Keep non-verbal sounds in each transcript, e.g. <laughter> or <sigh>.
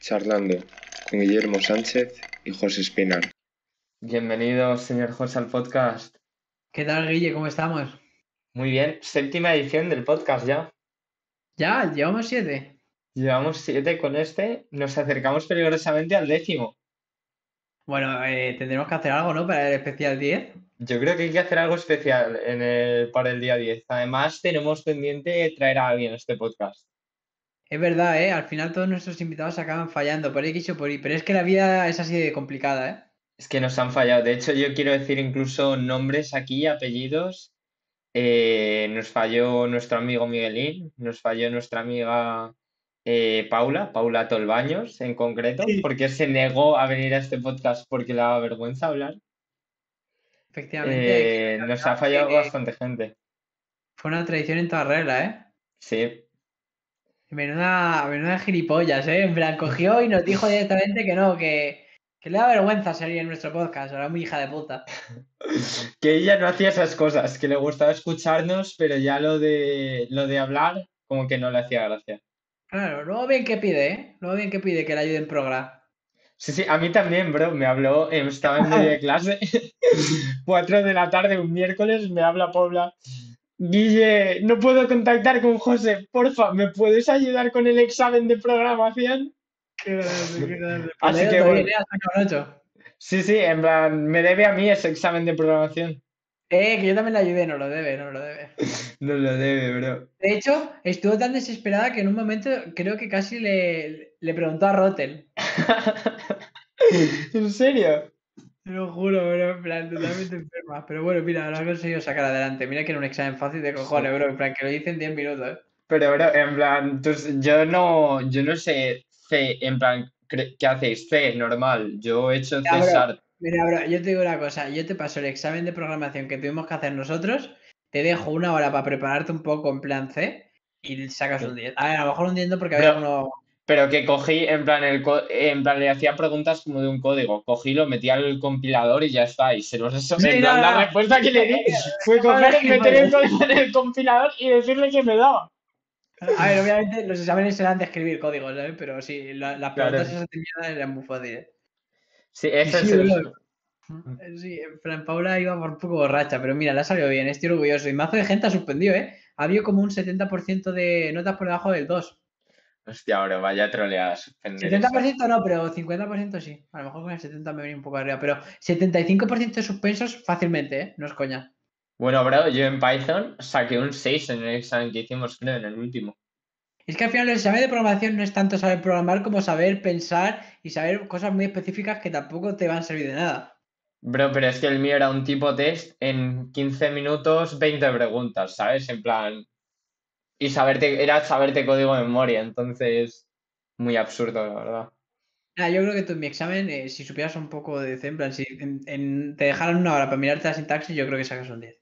Charlando con Guillermo Sánchez y José Espinar. Bienvenido, señor José, al podcast. ¿Qué tal, Guille? ¿Cómo estamos? Muy bien, séptima edición del podcast ya. Ya, llevamos siete. Llevamos siete con este, nos acercamos peligrosamente al décimo. Bueno, eh, tendremos que hacer algo, ¿no? Para el especial 10. Yo creo que hay que hacer algo especial en el, para el día 10. Además, tenemos pendiente traer a alguien a este podcast. Es verdad, ¿eh? Al final todos nuestros invitados acaban fallando por X o por Y, pero es que la vida es así de complicada, ¿eh? Es que nos han fallado. De hecho, yo quiero decir incluso nombres aquí, apellidos. Eh, nos falló nuestro amigo Miguelín, nos falló nuestra amiga eh, Paula, Paula Tolbaños en concreto, porque se negó a venir a este podcast porque le daba vergüenza hablar. Efectivamente. Eh, nos ha fallado bastante gente. Fue una tradición en toda regla, ¿eh? Sí. Menuda, menuda gilipollas, ¿eh? En plan, cogió y nos dijo directamente que no, que, que le da vergüenza salir en nuestro podcast. Era muy hija de puta. <laughs> que ella no hacía esas cosas, que le gustaba escucharnos, pero ya lo de, lo de hablar, como que no le hacía gracia. Claro, luego bien que pide, ¿eh? Luego bien que pide que le ayude en programa. Sí, sí, a mí también, bro. Me habló, eh, estaba en medio de <laughs> clase, <laughs> 4 de la tarde, un miércoles, me habla Paula. Guille, no puedo contactar con José, porfa, ¿me puedes ayudar con el examen de programación? Qué grande, qué grande. Así que bueno. Sí, sí, en plan, me debe a mí ese examen de programación. Eh, que yo también le ayudé, no lo debe, no lo debe. <laughs> No lo debe, bro. De hecho, estuvo tan desesperada que en un momento creo que casi le, le preguntó a Rotten. <laughs> ¿En serio? Te lo juro, bro, en plan, totalmente enferma. Pero bueno, mira, lo ha conseguido sacar adelante. Mira que era un examen fácil de cojones, bro. En plan, que lo hice en 10 minutos, ¿eh? Pero, bro, en plan, tus- yo no, yo no sé C, en plan, ¿qué hacéis? C, normal. Yo he hecho bro. César. Mira, bro, yo te digo una cosa. Yo te paso el examen de programación que tuvimos que hacer nosotros. Te dejo una hora para prepararte un poco en plan C y sacas un 10. A ver, a lo mejor un 10 no porque había uno... Pero que cogí, en plan, el en plan, le hacía preguntas como de un código. Cogí, lo metí al compilador y ya está. Y se los eso. Sí, en no, plan, la respuesta que le di <laughs> fue coger, meter el código en el compilador y decirle que me daba. A ver, obviamente los exámenes eran de escribir códigos, ¿sabes? Pero sí, la- las Claro. preguntas esas de mierda eran muy fáciles. Sí, ese Sí, es el. Eh, Sí, en plan, Paula iba por un poco borracha, pero mira, le ha salido bien, estoy orgulloso. Y mazo de gente ha suspendido, ¿eh? Ha habido como un 70% de notas por debajo del 2. Hostia, bro, vaya troleada. suspender eso. 70% no, pero 50% sí. A lo mejor con el 70 me venía un poco arriba, pero 75% de suspensos fácilmente, ¿eh? No es coña. Bueno, bro, yo en Python saqué un 6 en el examen que hicimos, creo, en el último. Es que al final el examen de programación no es tanto saber programar como saber pensar y saber cosas muy específicas que tampoco te van a servir de nada. Bro, pero es que el mío era un tipo test en 15 minutos, 20 preguntas, ¿sabes? En plan. Y saberte, era saberte código de memoria, entonces. Muy absurdo, la verdad. Nada, yo creo que tú en mi examen, eh, si supieras un poco de C, en plan, si en- en- te dejaran una hora para mirarte la sintaxis, yo creo que sacas un 10.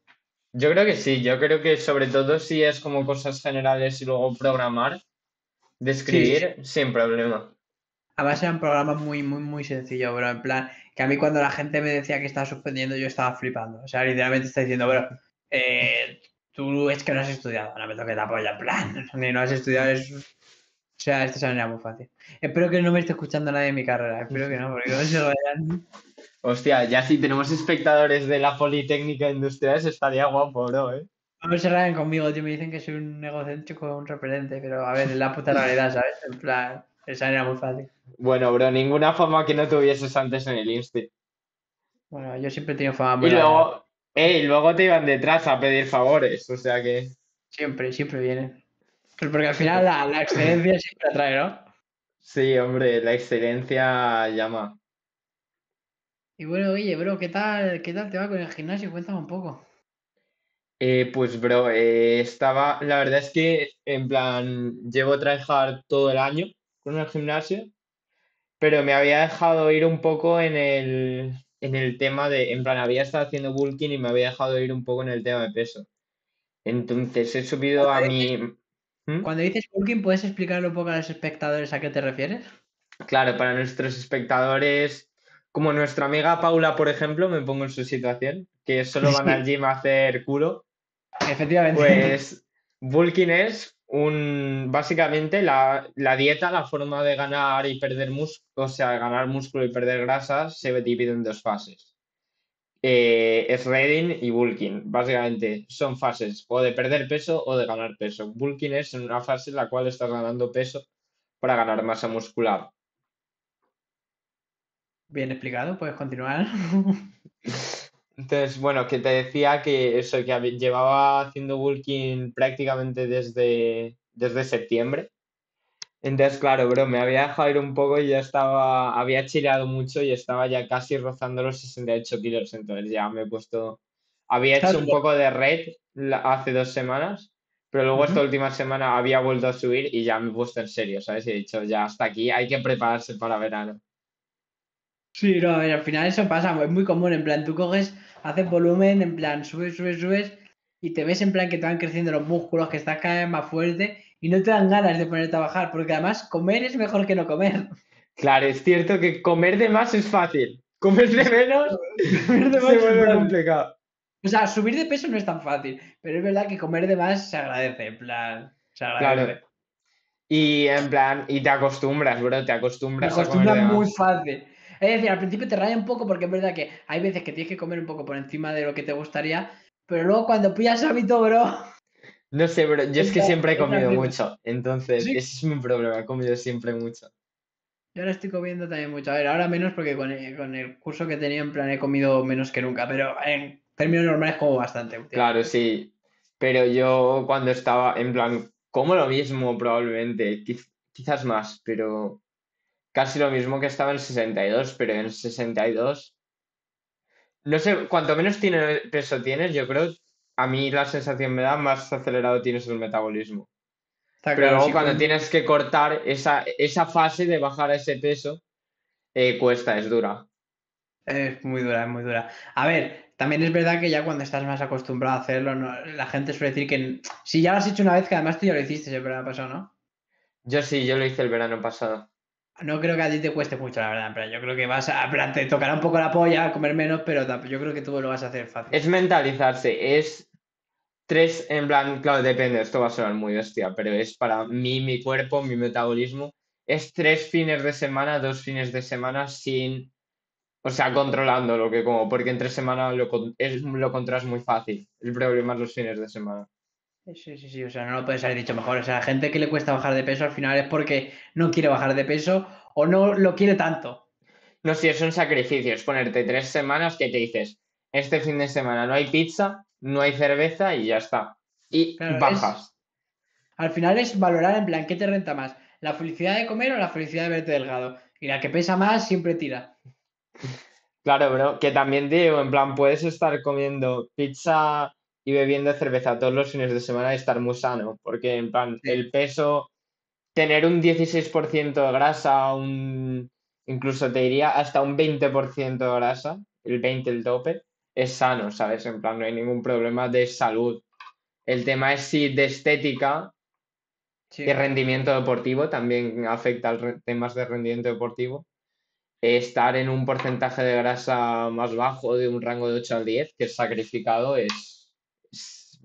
Yo creo que sí, yo creo que sobre todo si es como cosas generales y luego programar, de escribir, sin problema. Además era un programa muy, muy, muy sencillo, bro. En plan, que a mí cuando la gente me decía que estaba suspendiendo, yo estaba flipando. O sea, literalmente está diciendo, bro, eh, tú es que no has estudiado, no me toques la polla, en plan, <laughs> ni no has estudiado, es... O sea, este examen era muy fácil. Espero que no me esté escuchando nadie en mi carrera, espero que no, porque no se vayan. Hostia, ya si tenemos espectadores de la Politécnica Industriales estaría guapo, bro, ¿eh? No se rayen conmigo, tío, me dicen que soy un egocéntrico, un repelente, pero a ver, es la puta realidad, ¿sabes? En plan, examen era muy fácil. Bueno, bro, ninguna fama que no tuvieses antes en el Insti. Bueno, yo siempre he tenido fama Y luego, eh, y luego te iban detrás a pedir favores, o sea que. Siempre, siempre viene. Pero porque al final la, la excelencia siempre atrae, ¿no? Sí, hombre, la excelencia llama. Y bueno, oye, bro, ¿qué tal, qué tal te va con el gimnasio? Cuéntame un poco. Eh, pues, bro, eh, estaba. La verdad es que, en plan, llevo tryhard todo el año con el gimnasio, pero me había dejado ir un poco en el, en el tema de. En plan, había estado haciendo bulking y me había dejado ir un poco en el tema de peso. Entonces he subido a mi. ¿Mm? Cuando dices bulking, ¿puedes explicarle un poco a los espectadores a qué te refieres? Claro, para nuestros espectadores, como nuestra amiga Paula, por ejemplo, me pongo en su situación, que solo <laughs> van Sí. al gym a hacer culo. Efectivamente. Pues Bulking es un, básicamente la, la dieta, la forma de ganar y perder músculo, o sea, ganar músculo y perder grasa se divide en dos fases. Eh, es shredding y bulking. Básicamente son fases o de perder peso o de ganar peso. Bulking es una fase en la cual estás ganando peso para ganar masa muscular. Bien explicado, puedes continuar. <laughs> Entonces, bueno, que te decía que eso, que llevaba haciendo bulking prácticamente desde, desde septiembre. Entonces, claro, bro, me había dejado ir un poco y ya estaba, había chileado mucho y estaba ya casi rozando los 68 kilos. Entonces ya me he puesto, había hecho un poco de red hace dos semanas, pero luego esta Ujú. última semana había vuelto a subir y ya me he puesto en serio, ¿sabes? Y he dicho, ya hasta aquí, hay que prepararse para verano. Sí, no, a ver, al final eso pasa, es muy común, en plan, tú coges, haces volumen, en plan, subes, subes, subes, y te ves en plan que te van creciendo los músculos, que estás cada vez más fuerte, y no te dan ganas de ponerte a bajar, porque además comer es mejor que no comer. Claro, es cierto que comer de más es fácil, comer de menos Comer de más se es vuelve complicado. O sea, subir de peso no es tan fácil, pero es verdad que comer de más se agradece, en plan, se agradece. Claro. Y en plan, y te acostumbras, bro, te Me acostumbras a comer de muy más. fácil. Es decir, al principio te raya un poco porque es verdad que hay veces que tienes que comer un poco por encima de lo que te gustaría, pero luego cuando pillas hábito, bro, No sé, bro, yo es que siempre he comido mucho, entonces Sí. ese es mi problema, he comido siempre mucho. yo ahora estoy comiendo también mucho. A ver, ahora menos porque con el, con el curso que tenía en plan he comido menos que nunca, pero en términos normales como bastante. Claro, sí, pero yo cuando estaba, en plan, como lo mismo probablemente, quiz- quizás más, pero casi lo mismo que estaba en 62, pero en 62, no sé, cuanto menos tiene, peso tienes, yo creo, a mí la sensación me da más acelerado tienes el metabolismo. Está Pero claro, luego cuando con- tienes que cortar esa, esa fase de bajar a ese peso, eh, cuesta, es dura. Es muy dura, es muy dura. A ver, también es verdad que ya cuando estás más acostumbrado a hacerlo, no- la gente suele decir que si ya lo has hecho una vez, que además tú ya lo hiciste el verano pasado, ¿no? Yo sí, yo lo hice el verano pasado. No creo que a ti te cueste mucho, la verdad. Pero yo creo que vas a. plan, te tocará un poco la polla, comer menos, pero yo creo que tú lo vas a hacer fácil. Es mentalizarse, es tres, en plan, claro, depende, esto va a sonar muy bestia, pero es para mí, mi cuerpo, mi metabolismo, es tres fines de semana, dos fines de semana sin, o sea, controlando lo que como, porque entre semana lo, es, lo controlas muy fácil. El problema es los fines de semana. Sí, sí, sí. O sea, no lo puedes haber dicho mejor. O sea, la gente que le cuesta bajar de peso al final es porque no quiere bajar de peso o no lo quiere tanto. No, si es un sacrificio, es ponerte tres semanas que te dices, este fin de semana no hay pizza, no hay cerveza y ya está. Y Claro, es- bajas. Al final es valorar en plan, ¿qué te renta más? ¿La felicidad de comer o la felicidad de verte delgado? Y la que pesa más siempre tira. <laughs> Claro, bro, que también digo, en plan, puedes estar comiendo pizza y bebiendo cerveza todos los fines de semana y estar muy sano, porque en plan, Sí. el peso, tener un 16% de grasa, un, incluso te diría hasta un 20% de grasa, el 20 el tope, es sano, ¿sabes? En plan, no hay ningún problema de salud. El tema es si de estética Sí. y rendimiento deportivo, también afecta a temas de rendimiento deportivo. Estar en un porcentaje de grasa más bajo, de un rango de 8 al 10, que es sacrificado, es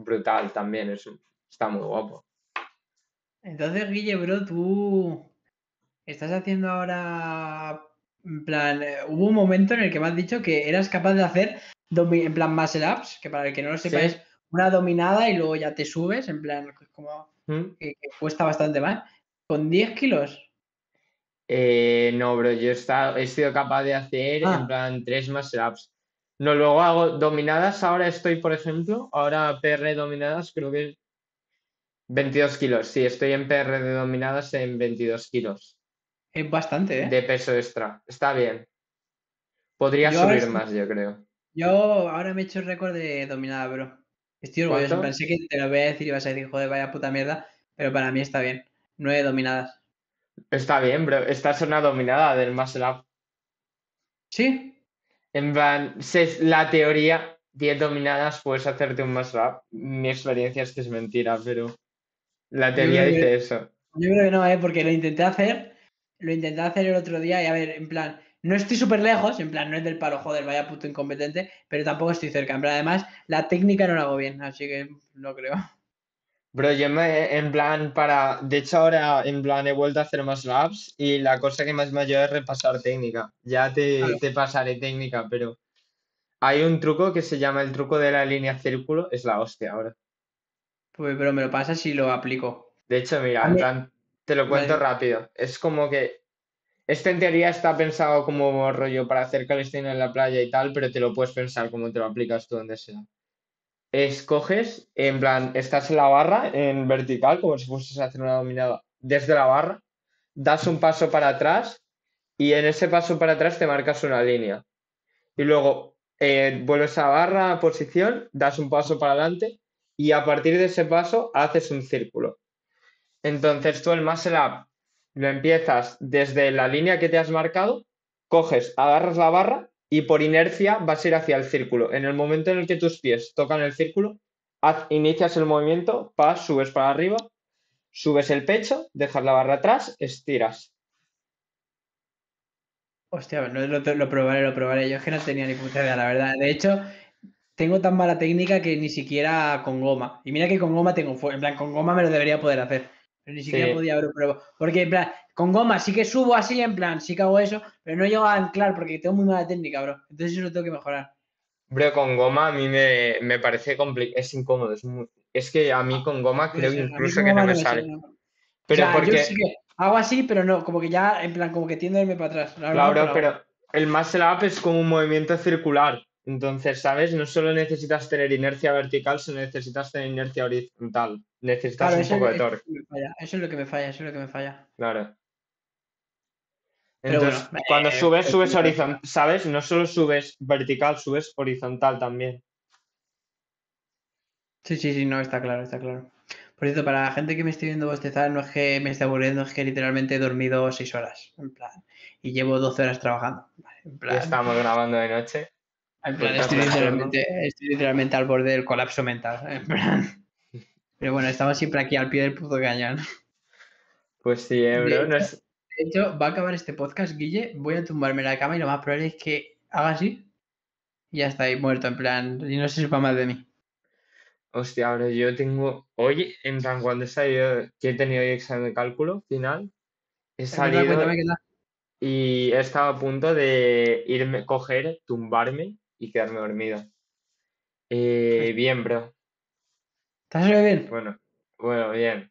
brutal también, es, está muy guapo. Entonces, Guille, bro, tú estás haciendo ahora, en plan, eh, hubo un momento en el que me has dicho que eras capaz de hacer, en plan, muscle ups, que para el que no lo sepa Sí. es una dominada y luego ya te subes, en plan, como ¿Mm? que, que cuesta bastante más, con 10 kilos. Eh, no, bro, yo he, estado- he sido capaz de hacer Ah. en plan tres más ups. No, luego hago dominadas, ahora estoy, por ejemplo, ahora PR dominadas, creo que 22 kilos. Sí, estoy en PR de dominadas en 22 kilos. Es bastante, ¿eh? de peso extra. Está bien. Podría Yo subir estoy- más, yo creo. Yo ahora me he hecho el récord de dominada, bro. Estoy orgulloso, en ¿Cuánto? plan, sé que te lo voy a decir y vas a decir, joder, vaya puta mierda, pero para mí está bien. Nueve dominadas. Está bien, bro. Esta es una dominada del muscle up. ¿Sí? En plan, la teoría, 10 dominadas, puedes hacerte un muscle up. Mi experiencia es que es mentira, pero la teoría dice eso. Yo creo que no, ¿eh? Porque lo intenté hacer, lo intenté hacer el otro día y a ver, en plan, no estoy súper lejos, en plan, no es del palo, joder, vaya puto incompetente, pero tampoco estoy cerca. En plan, además, la técnica no la hago bien, así que no creo. Bro, yo me, en plan, para, de hecho ahora, en plan, he vuelto a hacer más labs y la cosa que más me ayuda es repasar técnica. Ya te, Claro. te pasaré técnica, pero hay un truco que se llama el truco de la línea círculo, es la hostia ahora. Pues, pero me lo pasas y lo aplico. De hecho, mira, en plan, te lo cuento Vale. rápido. Es como que este en teoría está pensado como rollo para hacer calistenia en la playa y tal, pero te lo puedes pensar como te lo aplicas tú donde sea. Escoges, en plan, estás en la barra en vertical, como si fueses a hacer una dominada desde la barra, das un paso para atrás y en ese paso para atrás te marcas una línea. Y luego eh, vuelves a barra, posición, das un paso para adelante y a partir de ese paso haces un círculo. Entonces tú el muscle up lo empiezas desde la línea que te has marcado, coges, agarras la barra y por inercia vas a ir hacia el círculo. En el momento en el que tus pies tocan el círculo, haz- inicias el movimiento, vas, subes para arriba, subes el pecho, dejas la barra atrás, estiras. Hostia, no, lo, lo probaré, lo probaré. Yo es que no tenía ni puta idea, la verdad. De hecho, tengo tan mala técnica que ni siquiera con goma. Y mira que con goma tengo. En plan, con goma me lo debería poder hacer. Pero ni siquiera Sí. podía haber probado. Porque, en plan, con goma sí que subo así, en plan, sí que hago eso, pero no llego a anclar porque tengo muy mala técnica, bro. Entonces eso lo tengo que mejorar. Bro, con goma a mí me, me parece complicado, es incómodo, es muy- es que a mí con goma creo incluso que no me sale. Pero o sea, yo porque, sí que hago así, pero no, como que ya, en plan, como que tiendo a irme para atrás. La claro, pero- pero el muscle up es como un movimiento circular. Entonces, ¿sabes? No solo necesitas tener inercia vertical, sino necesitas tener inercia horizontal. Necesitas Claro, un poco de torque, eso es lo que me falla, eso es lo que me falla. claro. Entonces, bueno, cuando eh, subes, subes horizontal, ¿sabes? No solo subes vertical, subes horizontal también. Sí, sí, sí, no, está claro, está claro. Por cierto, para la gente que me esté viendo bostezar, no es que me esté aburriendo, es que literalmente he dormido seis horas, en plan, y llevo 12 horas trabajando. Ya plan, estamos grabando de noche. en plan, Pues estoy estás literalmente, estoy literalmente al borde del colapso mental. <laughs> En plan. Pero bueno, estamos siempre aquí al pie del puto cañón. Pues sí, eh, bro. no hecho- es- De hecho, va a acabar este podcast, Guille, voy a tumbarme en la cama y lo más probable es que haga así y ya está ahí muerto, en plan, y no se sepa más de mí. Hostia, bro, yo tengo. Hoy, en plan, cuando he salido, que he tenido hoy examen de cálculo final, he salido cuéntame qué tal. y he estado a punto de irme, coger, tumbarme y quedarme dormido. Eh, bien, bro. ¿Estás bien? Bueno, bueno, bien.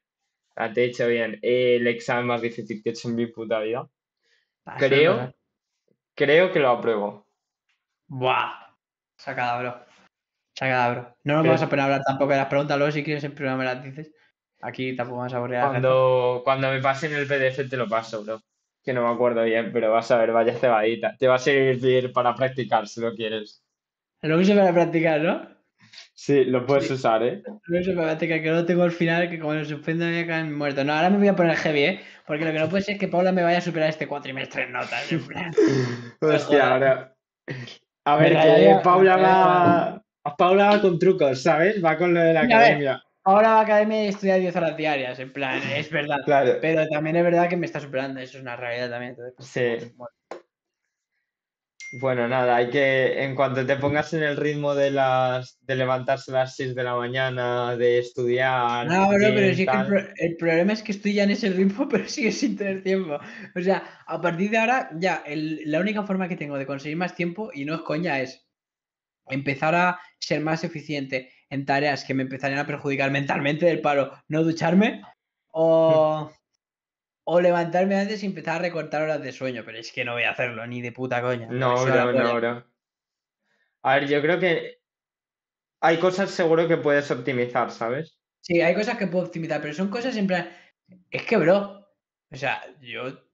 Ah, Te he hecho bien. Eh, el examen más difícil que he hecho en mi puta vida. Ah, Creo, creo que lo apruebo. Buah. Sacada, bro. Sacada, bro. No nos Pero- vamos a poner a hablar tampoco de las preguntas, luego si quieres en privado me las dices. Aquí tampoco vamos a aburrir. Cuando, cuando me pasen el PDF te lo paso, bro. Que no me acuerdo bien, pero vas a ver, vaya cebadita. Te va a servir para practicar si lo quieres. Lo uso para practicar, ¿no? Sí, lo puedes Sí. usar, ¿eh? Que no tengo al final, que como lo suspendo me caer muerto. No, ahora me voy a poner heavy, ¿eh? Porque lo que no puede ser es que Paula me vaya a superar este cuatrimestre en notas. en plan. <laughs> Hostia, ahora. A ver, que Paula va. Paula va con trucos, ¿sabes? Va con lo de la Mira, academia. Ahora va a academia y estudia 10 horas diarias, en plan, es verdad. Claro. Pero también es verdad que me está superando, eso es una realidad también. entonces, pues, Sí. bueno. Bueno, nada, hay que, en cuanto te pongas en el ritmo de las, de levantarse a las 6 de la mañana, de estudiar, No, bro, pero gym, sí que el, tal. pro- el problema es que estoy ya en ese ritmo, <laughs> pero sigue sin tener tiempo. O sea, a partir de ahora, ya, el- la única forma que tengo de conseguir más tiempo, y no es coña, es empezar a ser más eficiente en tareas que me empezarían a perjudicar mentalmente del paro, no ducharme, o, o levantarme antes y empezar a recortar horas de sueño, pero es que no voy a hacerlo, ni de puta coña. No, no, polla. bro. A ver, yo creo que hay cosas seguro que puedes optimizar, ¿sabes? Sí, hay cosas que puedo optimizar, pero son cosas en plan. Es que, bro. O sea, yo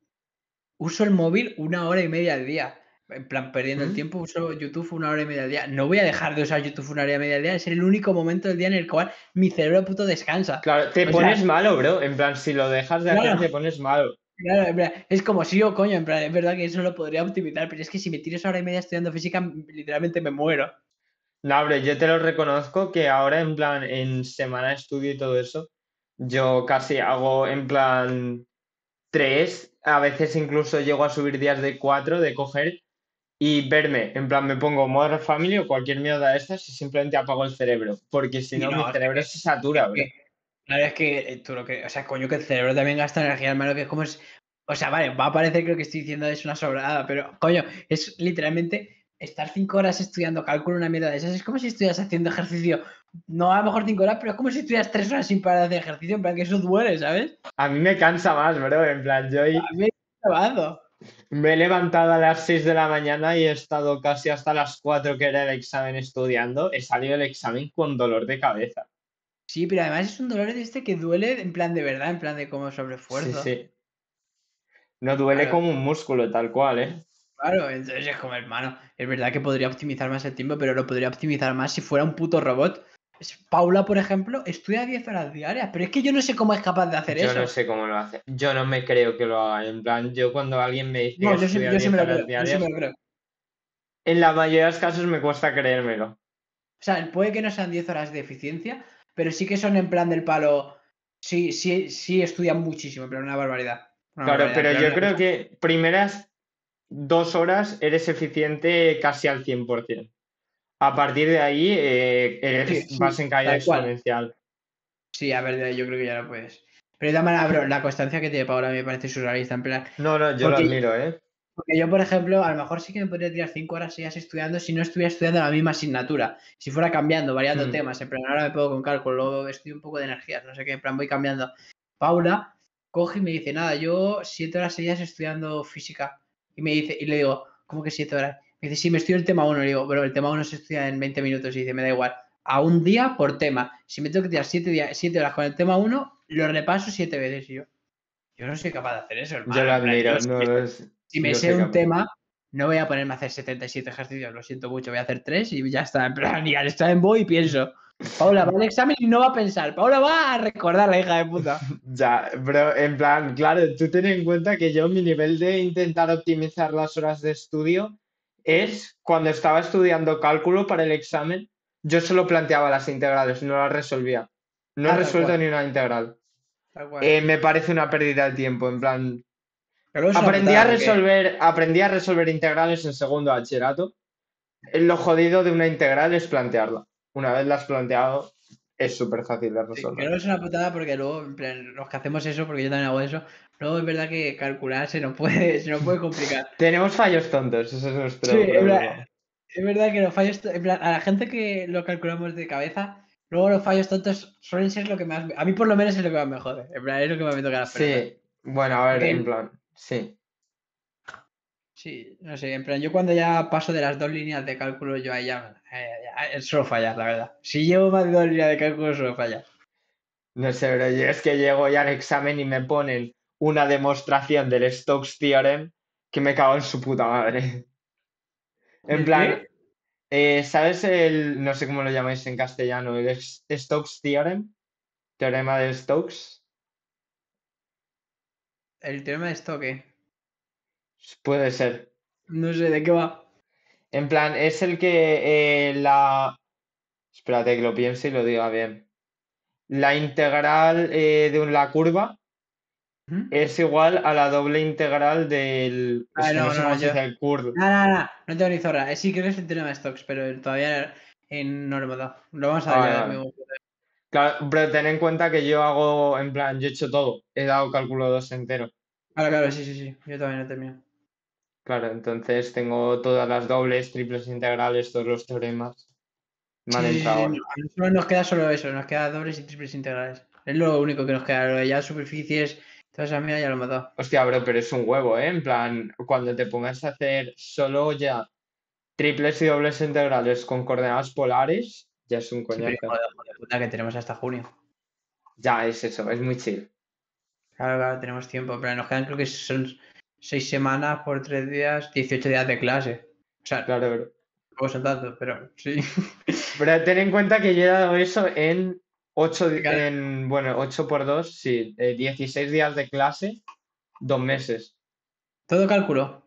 uso el móvil una hora y media al día. En plan, perdiendo el tiempo, uso YouTube una hora y media al día. No voy a dejar de usar YouTube una hora y media al día. Es el único momento del día en el cual mi cerebro puto descansa. Claro, te O sea- pones malo, bro. En plan, si lo dejas de hacer, Claro. te pones malo. Claro, en plan, es como si yo, coño, en plan, es verdad que eso lo podría optimizar, pero es que si me tiro esa hora y media estudiando física, literalmente me muero. No, bro, yo te lo reconozco que ahora, en plan, en semana de estudio y todo eso, yo casi hago, en plan, tres, a veces incluso llego a subir días de cuatro, de coger y verme, en plan, me pongo Modern Family o cualquier mierda de estas y simplemente apago el cerebro, porque si no, no, mi cerebro se satura, bro. que- Claro, es que eh, tú lo que. O sea, coño, que el cerebro también gasta energía, hermano, que es como es. O sea, vale, va a parecer que lo que estoy diciendo es una sobrada, pero coño, es literalmente estar cinco horas estudiando cálculo, una mierda de esas. Es como si estuvieras haciendo ejercicio. No a lo mejor cinco horas, pero es como si estuvieras tres horas sin parar de hacer ejercicio, en plan que eso duele, ¿sabes? A mí me cansa más, bro. En plan, yo ahí A mí me ha acabado. Me he levantado a las 6 de la mañana y he estado casi hasta las 4 que era el examen estudiando. He salido del examen con dolor de cabeza. Sí, pero además es un dolor de este que duele en plan de verdad, en plan de como Sí, sobreesfuerzo. sí. No duele Claro. como un músculo, tal cual, ¿eh? Claro, entonces es como, hermano, es verdad que podría optimizar más el tiempo, pero lo podría optimizar más si fuera un puto robot. Paula, por ejemplo, estudia 10 horas diarias, pero es que yo no sé cómo es capaz de hacer Yo eso. no sé cómo lo hace. Yo no me creo que lo haga. En plan, yo cuando alguien me dice No, que yo sí, estudia yo sí 10 me lo horas creo, yo sí me lo creo. en la mayoría de los casos me cuesta creérmelo. O sea, puede que no sean 10 horas de eficiencia, pero sí que son en plan del palo. Sí, sí, sí estudian muchísimo, pero una barbaridad. Una Claro, barbaridad, pero yo creo que primeras dos horas eres eficiente casi al 100%. A partir de ahí eh, eres- Sí, sí, vas en caída cual. exponencial. Sí, a ver, yo creo que ya lo puedes. Pero de todas maneras, bro, la constancia que tiene Paula me parece surrealista, en plan. No, no, yo lo admiro, ¿eh? Porque yo, por ejemplo, a lo mejor sí que me podría tirar 5 horas seguidas estudiando si no estuviera estudiando la misma asignatura. Si fuera cambiando, variando Mm. temas. En plan, ahora me puedo con cálculo, luego estudio un poco de energías, no sé qué, en plan voy cambiando. Paula coge y me dice, nada, yo 7 horas seguidas estudiando física. Y me dice, y le digo, ¿cómo que 7 horas? Me dice, sí, me estudio el tema 1. Le digo, pero el tema 1 se estudia en 20 minutos. Y dice, me da igual. A un día por tema. Si me tengo que tirar 7 horas con el tema 1, lo repaso 7 veces. Y yo, yo no soy capaz de hacer eso, hermano. Yo lo en admiro. yo- no lo es- si me sé un capaz. tema, no voy a ponerme a hacer 77 ejercicios, lo siento mucho, voy a hacer 3 y ya está. En plan, <laughs> y al examen voy y pienso. Paula va al examen y no va a pensar. Paula va a recordar la hija de puta. <laughs> Ya, pero en plan, claro, tú ten en cuenta que yo mi nivel de intentar optimizar las horas de estudio es cuando estaba estudiando cálculo para el examen, yo solo planteaba las integrales, no las resolvía. No Ah, he resuelto ni una integral. Eh, me parece una pérdida de tiempo, en plan, Pero aprendí a resolver, aprendí a resolver integrales en segundo bachillerato. Eh, Lo jodido de una integral es plantearla. Una vez la has planteado, es súper fácil de Sí, que resolver. luego es una putada porque luego, los que hacemos eso, porque yo también hago eso, luego es verdad que calcular se nos puede, <laughs> se nos puede complicar. Tenemos fallos tontos, ese es nuestro Sí, problema. es verdad que los fallos, en plan, a la gente que lo calculamos de cabeza, luego los fallos tontos suelen ser lo que más, a mí por lo menos es lo que más me jode, en plan, es lo que más me toca las pelotas. Sí, bueno, a ver, en plan, sí. Sí, no sé, en plan, yo cuando ya paso de las dos líneas de cálculo, yo ahí ya, eh, eh, suelo fallar, la verdad. Si llevo más de dos líneas de cálculo, suelo fallar. No sé, pero yo es que llego ya al examen y me ponen una demostración del Stokes Theorem que me cago en su puta madre. En ¿El plan, eh, ¿sabes el, no sé cómo lo llamáis en castellano, el Stokes Theorem? Teorema de Stokes. El teorema de Stokes, Puede ser. no sé de qué va. En plan, es el que eh, la... Espérate que lo piense y lo diga bien. La integral eh, de la curva ¿Mm? es igual a la doble integral del... Ah, es que no, no, yo- el. No, no, no, no tengo ni zorra. Sí, creo que es el teorema de Stokes, pero todavía en- no lo hemos dado. Lo vamos a Vale, vale. mismo. Claro, pero ten en cuenta que yo hago, en plan, yo he hecho todo. He dado cálculo 2 entero. Claro, claro, sí, sí, sí. Yo también lo termino. Claro, entonces tengo todas las dobles, triples integrales, todos los teoremas. Han Sí, sí, no, nos queda solo eso, nos queda dobles y triples integrales. Es lo único que nos queda. Lo de ya superficies, toda esa mierda ya lo dado. Hostia, bro, pero es un huevo, ¿eh? En plan, cuando te pongas a hacer solo ya triples y dobles integrales con coordenadas polares, ya es un Sí, coñazo. de puta que tenemos hasta junio. Ya es eso, es muy chill. Claro, claro, tenemos tiempo, pero nos quedan creo que son seis semanas por tres días, 18 días de clase. O sea, Claro, bro. tampoco son tantos, pero sí. Pero ten en cuenta que yo he dado eso en 8, Claro. en, bueno, 8 por 2, sí, eh, 16 días de clase, dos meses. Todo cálculo.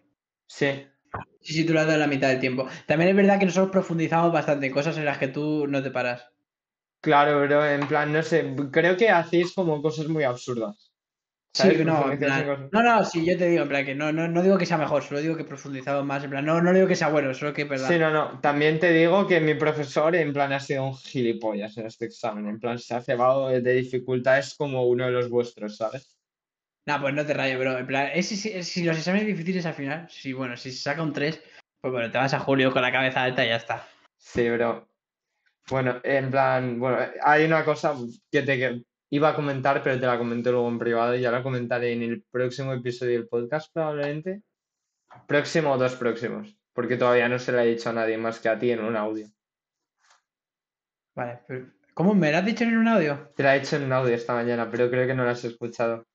Sí, Sí, sí, tú lo has dado la mitad del tiempo. También es verdad que nosotros profundizamos bastante en cosas en las que tú no te paras. claro, bro, en plan, no sé, creo que hacéis como cosas muy absurdas. Sí, no, en plan- no, no, sí, yo te digo, en plan, que no, no, no digo que sea mejor, solo digo que profundizamos más, en plan, no, no digo que sea bueno, solo que es verdad. Sí, no, no. También te digo que mi profesor, en plan, ha sido un gilipollas en este examen. En plan, se ha cebado de dificultades como uno de los vuestros, ¿sabes? Nah, pues no te rayes, bro, en plan, es si, si- los exámenes difíciles al final, si bueno, si se saca un 3, pues bueno, te vas a Julio con la cabeza alta y ya está. Sí, bro. Bueno, en plan, bueno, hay una cosa que te iba a comentar, pero te la comento luego en privado y ya la comentaré en el próximo episodio del podcast, probablemente. Próximo o dos próximos, porque todavía no se la he dicho a nadie más que a ti en un audio. Vale, pero ¿cómo me lo has dicho en un audio? Te la he hecho en un audio esta mañana, pero creo que no la has escuchado.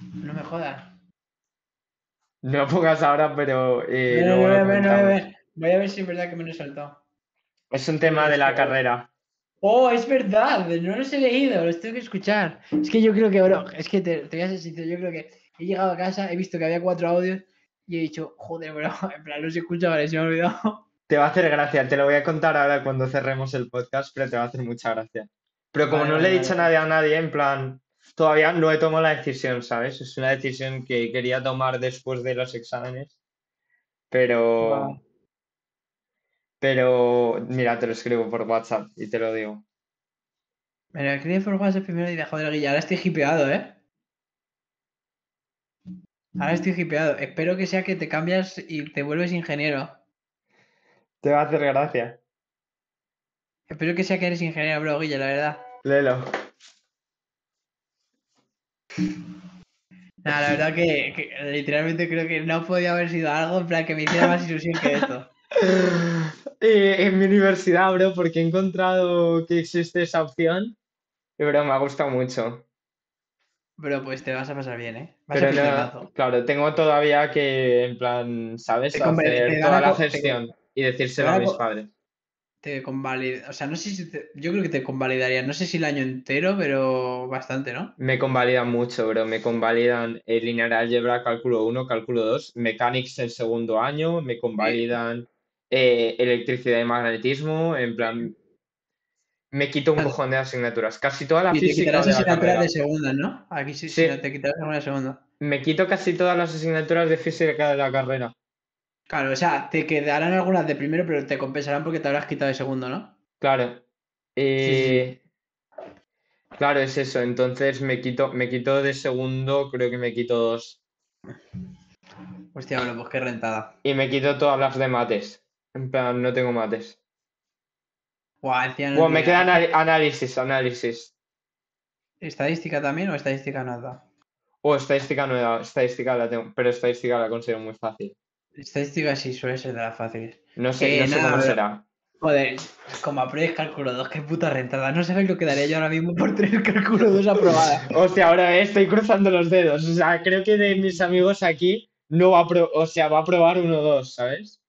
No me jodas. No lo pongas ahora, pero eh, voy, a ver, voy a ver, voy a ver si es verdad que me lo he saltado. Es un tema de la carrera. Oh, es verdad, no los he leído, los tengo que escuchar. Es que yo creo que, bro, es que te, te voy a ser sincero, yo creo que he llegado a casa, he visto que había cuatro audios y he dicho, joder, bro, <laughs> en plan, los he escuchado, vale, se me ha olvidado. <laughs> Te va a hacer gracia, te lo voy a contar ahora cuando cerremos el podcast, pero te va a hacer mucha gracia. Pero como Vale, no le he dicho vale. nadie a nadie, en plan, todavía no he tomado la decisión, ¿sabes? Es una decisión que quería tomar después de los exámenes, pero. Pero, mira, te lo escribo por WhatsApp y te lo digo. Me lo escribí por WhatsApp primero y de joder, Guilla, ahora estoy hipeado, ¿eh? Ahora estoy hipeado. Espero que sea que te cambias y te vuelves ingeniero. Te va a hacer gracia. Espero que sea que eres ingeniero, bro, Guilla, la verdad. Léelo. Nada, la verdad que, que literalmente creo que no podía haber sido algo en plan que me hiciera más ilusión que esto. <laughs> Eh, en mi universidad, bro, porque he encontrado que existe esa opción y, bro, me ha gustado mucho. Bro, pues te vas a pasar bien, ¿eh? Vas Pero a no, mazo. claro, tengo todavía que, en plan, ¿sabes? Te Hacer toda la co- te- gestión y decírselo a mis padres. Te convalida, o sea, no sé si te- yo creo que te convalidaría, no sé si el año entero, pero bastante, ¿no? Me convalidan mucho, bro. Me convalidan eh, Linear Algebra, Cálculo 1, Cálculo 2, Mechanics el segundo año, me convalidan eh, Electricidad y Magnetismo, en plan... Me quito un cojón de asignaturas. Casi toda la Y te física quitarás de asignaturas de segunda, ¿no? Aquí sí, Sí. te quitarás alguna de segunda. Me quito casi todas las asignaturas de física de la carrera. Claro, o sea, te quedarán algunas de primero, pero te compensarán porque te habrás quitado de segundo, ¿no? Claro. Eh, Claro, es eso. Entonces me quito, me quito de segundo, creo que me quito dos. Hostia, bueno, pues qué rentada. Y me quito todas las de mates. En plan, no tengo mates. Encima no Bueno, me queda análisis, análisis. ¿Estadística también o estadística nada? O estadística nueva, estadística la tengo, pero estadística la considero muy fácil. Estadística sí suele ser de las fáciles. No sé, Eh, no sé nada, cómo será. Joder, como apruebes cálculo 2, qué puta rentada. No sabes lo que daría yo ahora mismo por tener cálculo 2 aprobada. <laughs> Hostia, ahora estoy cruzando los dedos. O sea, creo que de mis amigos aquí no va a pro- o sea, va a probar uno o dos, ¿sabes?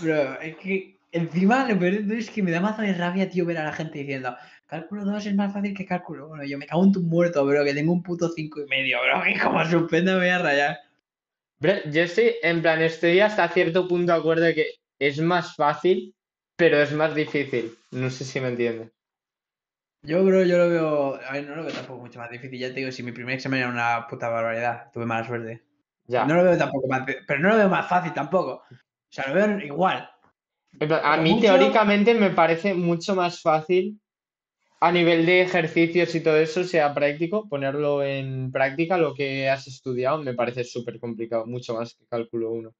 Bro, es que encima lo peor es que me da mazo de rabia, tío, ver a la gente diciendo cálculo 2 es más fácil que cálculo 1. Yo me cago en tu muerto, bro, que tengo un puto 5 y medio, bro, que como suspenda me voy a rayar. Bro, yo estoy, en plan, estoy hasta cierto punto de acuerdo de que es más fácil, pero es más difícil. No sé si me entiendes. Yo, bro, yo lo veo. A ver, no lo veo tampoco mucho más difícil. Ya te digo, si mi primer examen era una puta barbaridad, tuve mala suerte. Ya. No lo veo tampoco más. Pero no lo veo más fácil tampoco. O sea, lo veo igual. A mí mucho- teóricamente me parece mucho más fácil a nivel de ejercicios y todo eso, sea práctico, ponerlo en práctica lo que has estudiado me parece súper complicado, mucho más que cálculo 1.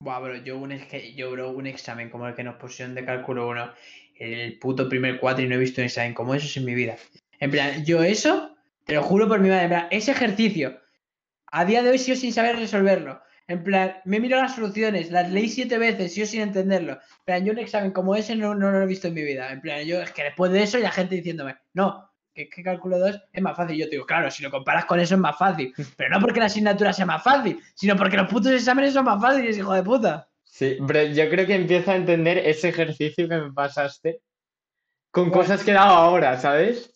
Buah, bro, yo un, yo, bro, un examen como el que nos pusieron de cálculo 1, el puto primer cuatro y no he visto un examen como eso en mi vida. En plan, yo eso, te lo juro por mi madre, en plan, ese ejercicio, a día de hoy sigo sin saber resolverlo. En plan, me miro las soluciones, las leí siete veces, sigo sin entenderlo. En plan, yo un examen como ese no, no lo he visto en mi vida. En plan, yo es que después de eso y la gente diciéndome, no, que, que cálculo 2 es más fácil. Yo te digo, claro, si lo comparas con eso es más fácil. <laughs> Pero no porque la asignatura sea más fácil, sino porque los putos exámenes son más fáciles, hijo de puta. Sí, pero yo creo que empiezo a entender ese ejercicio que me pasaste con ¿Cuál? cosas que he dado ahora, ¿sabes?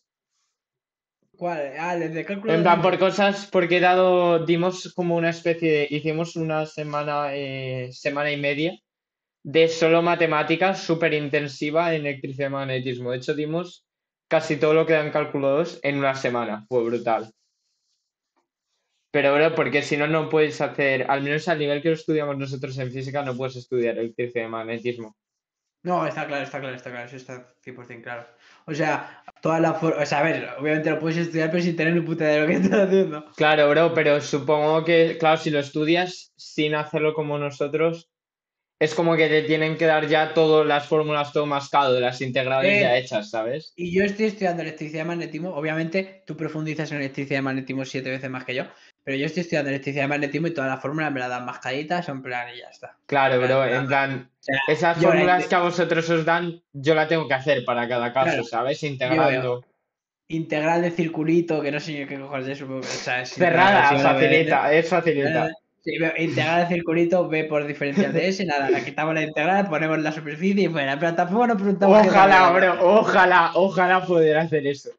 ¿Cuál? Ah, el de cálculo En plan, por cosas, porque he dado, dimos como una especie de, hicimos una semana, eh, semana y media de solo matemáticas súper intensiva en electricidad y magnetismo. De hecho, dimos casi todo lo que da en cálculo 2 en una semana. Fue brutal. Pero, bro, porque si no, no puedes hacer, al menos al nivel que lo estudiamos nosotros en física, no puedes estudiar electricidad y magnetismo. No, está claro, está claro, está claro, eso está 100% claro. O sea, toda la forma, o sea, a ver, obviamente lo puedes estudiar, pero sin tener ni puta de lo que estás haciendo. Claro, bro, pero supongo que, claro, si lo estudias sin hacerlo como nosotros, es como que te tienen que dar ya todas las fórmulas todo mascado de las integrales Eh, ya hechas, ¿sabes? Y yo estoy estudiando electricidad y magnetismo. Obviamente, tú profundizas en electricidad y magnetismo siete veces más que yo. Pero yo estoy estudiando electricidad y magnetismo y todas las fórmulas me las dan mascaditas, en plan y ya está. Claro, bro, Claro. en plan, O sea, esas la fórmulas que a vosotros os dan, yo la tengo que hacer para cada caso, Claro. ¿sabes? Integrando. integral de circulito, que no sé yo qué cojones es eso. O sea, es Cerrada, facilita, es facilita. Sí, integral de circulito, B por diferencial de S, nada, la quitamos la integral, ponemos la superficie y fuera. Pero tampoco nos preguntamos. Ojalá, bro, ojalá, ojalá poder hacer eso.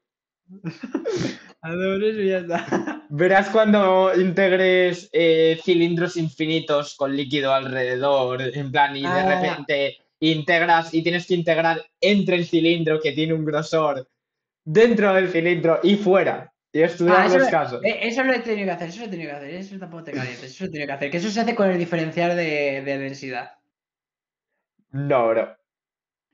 <laughs> Hacemos eso y ya está. Verás cuando integres eh, cilindros infinitos con líquido alrededor, en plan, y de Ah. repente integras y tienes que integrar entre el cilindro que tiene un grosor, dentro del cilindro y fuera. Y estudiar Ah, eso, los lo- casos. eh, eso lo he tenido que hacer, eso lo he tenido que hacer, eso tampoco te calientes, eso lo he tenido que hacer. Que eso se hace con el diferencial de, de densidad. No, bro.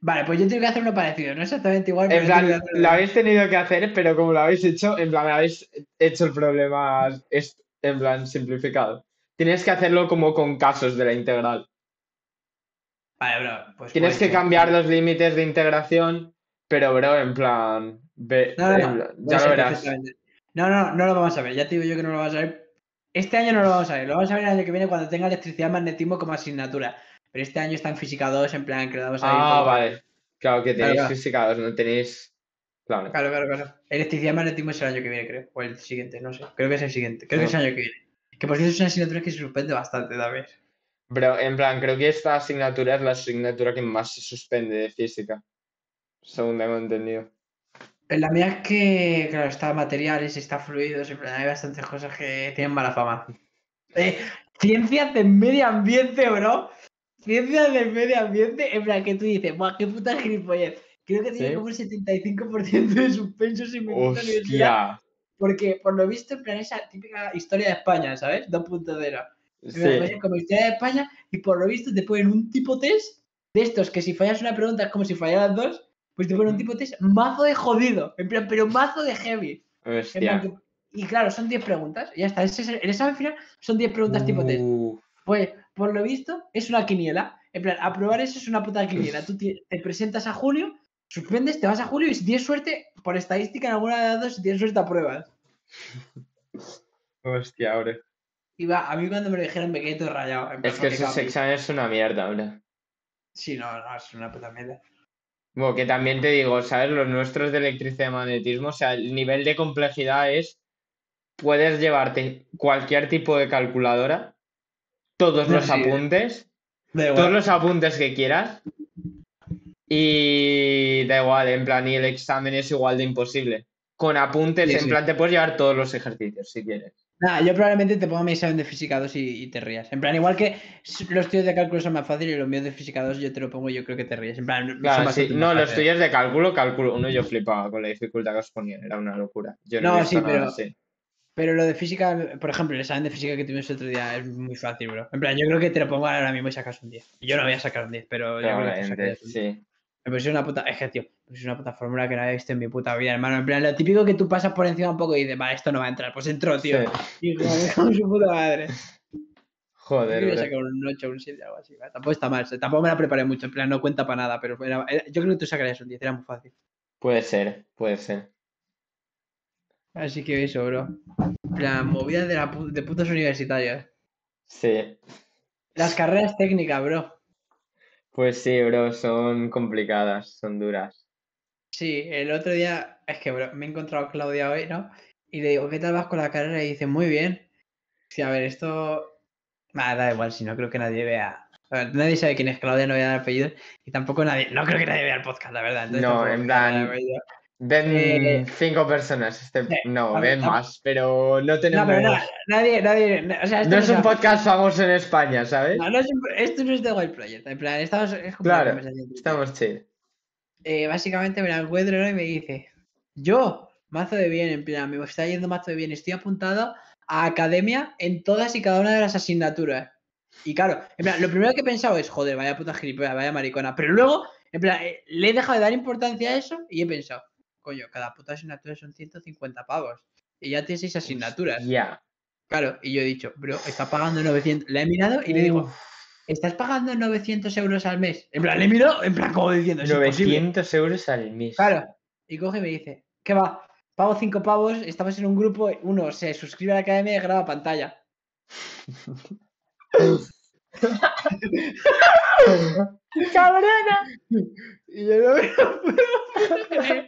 Vale, pues yo tengo que hacer uno parecido, no exactamente igual, En plan, lo habéis tenido que hacer, pero como lo habéis hecho, en plan, habéis hecho el problema es- en plan simplificado. Tienes que hacerlo como con casos de la integral. Vale, bro, pues. Tienes que cambiar los límites de integración, pero bro, en plan, ve- No, no, en no, plan, ya lo verás. No, no, no lo vamos a ver, ya te digo yo que no lo vamos a ver. Este año no lo vamos a ver, lo vamos a ver el año que viene cuando tenga electricidad y magnetismo como asignatura. Pero este año está en física 2, en plan que lo vamos a ver. Ah, vale. Claro que tenéis claro. física 2, no tenéis. Claro. Claro, claro. Electricidad y magnetismo es el año que viene, creo. O el siguiente, no sé. Creo que es el siguiente. Creo que es el año que viene. Que por cierto es una asignatura que se suspende bastante también. Bro, en plan, creo que esta asignatura es la asignatura que más se suspende de física. Según tengo entendido. En la mía es que, claro, está materiales, está fluidos, en plan, hay bastantes cosas que tienen mala fama. Eh, ciencias del medio ambiente, bro. Ciencias del medio ambiente, en plan, que tú dices, ¡buah, qué puta gilipollez! Creo que tiene ¿Sí? como un 75% de suspensos en mi universidad. Porque, por lo visto, en plan, esa típica historia de España, ¿sabes? 2.0. En plan, Sí. como historia de España, y por lo visto te ponen un tipo test de estos que si fallas una pregunta es como si fallaras dos, pues te ponen un tipo test mazo de jodido, en plan, pero mazo de heavy. Plan Hostia. que- y claro, son 10 preguntas, y ya está. El, el examen final son 10 preguntas tipo test. Uh, Pues, por lo visto, es una quiniela. En plan, aprobar eso es una puta quiniela. Tú te presentas a julio, suspendes, te vas a julio y si tienes suerte, por estadística en alguna de las dos, si tienes suerte, apruebas. hostia. Y va, a mí cuando me lo dijeron me quedé todo rayado. Es que esos exámenes son una mierda, bro. Sí, no, no, es una puta mierda. Bueno, que también te digo, ¿sabes? Los nuestros de electricidad y magnetismo, o sea, el nivel de complejidad es, puedes llevarte cualquier tipo de calculadora, todos No, los sí. apuntes, todos los apuntes que quieras, y da igual, en plan, y el examen es igual de imposible. Con apuntes, Sí, en sí. plan, te puedes llevar todos los ejercicios si quieres. Nada, yo probablemente te ponga mi examen de física 2 y, y te rías. En plan, igual que los tuyos de cálculo son más fáciles y los míos de física 2 yo te lo pongo y yo creo que te ríes. En plan, Claro, sí. No, los tuyos de cálculo, cálculo uno, yo flipaba con la dificultad que os ponían, era una locura. Yo no, No, sí, pero- así. Pero lo de física, por ejemplo, el examen de física que tuvimos el otro día es muy fácil, bro. En plan, yo creo que te lo pongo ahora mismo y sacas un 10. Yo no voy a sacar un 10, pero yo creo que te Probablemente, sacarías un 10. sí. Me pusieron una puta. Es que, tío, me pusieron una puta fórmula que no había visto en mi puta vida, hermano. En plan, lo típico que tú pasas por encima un poco y dices, vale, esto no va a entrar. Pues entró, tío. Sí. Y <laughs> su puta madre. Yo Joder, bro. sacar un 8 o un 7, algo así. ¿vale? Tampoco está mal. Tampoco me la preparé mucho. En plan, no cuenta para nada. Pero era- era- yo creo que tú sacarías un 10. Era muy fácil. Puede ser, puede ser. Así que eso, bro. En plan, movidas de, la de putos universitarios. Sí. Las carreras técnicas, bro. Pues sí, bro, son complicadas, son duras. Sí, el otro día, es que bro, me he encontrado a Claudia hoy, ¿no? Y le digo, ¿qué tal vas con la carrera? Y dice, muy bien. Sí, a ver, esto. Nada, da igual, si no creo que nadie vea. A ver, nadie sabe quién es Claudia, no voy a dar apellidos. Y tampoco nadie. No creo que nadie vea el podcast, la verdad. entonces No, en plan. Ven Eh, cinco personas. Este... sí, No, ver, ven más, pero no No, tenemos. pero no, nadie, nadie. O sea, esto No es un podcast famoso en España, ¿sabes? No, no es esto no es de Wild Project. En plan, estamos. Es Claro, Estamos chill. eh, básicamente me la encuentro ¿no? y me dice, yo, mazo de bien, en plan, me está yendo mazo de bien, estoy apuntado a academia en todas y cada una de las asignaturas. Y claro, en plan, lo primero que he pensado es, joder, vaya puta gilipollas, vaya maricona. Pero luego, en plan, eh, le he dejado de dar importancia a eso y he pensado, coño, cada puta asignatura son 150 pavos. Y ya tienes seis asignaturas. Ya. Claro, y yo he dicho, bro, está pagando 900. Le he mirado y le digo, ¿estás pagando 900 euros al mes? En plan, le he mirado, en plan, como diciendo, es imposible. 900 euros al mes. Claro. Y coge y me dice, ¿qué va? Pago 5 pavos, estamos en un grupo, uno se suscribe a la academia y graba pantalla. <laughs> <laughs> ¡Cabrona! Y yo <laughs> no me lo puedo creer.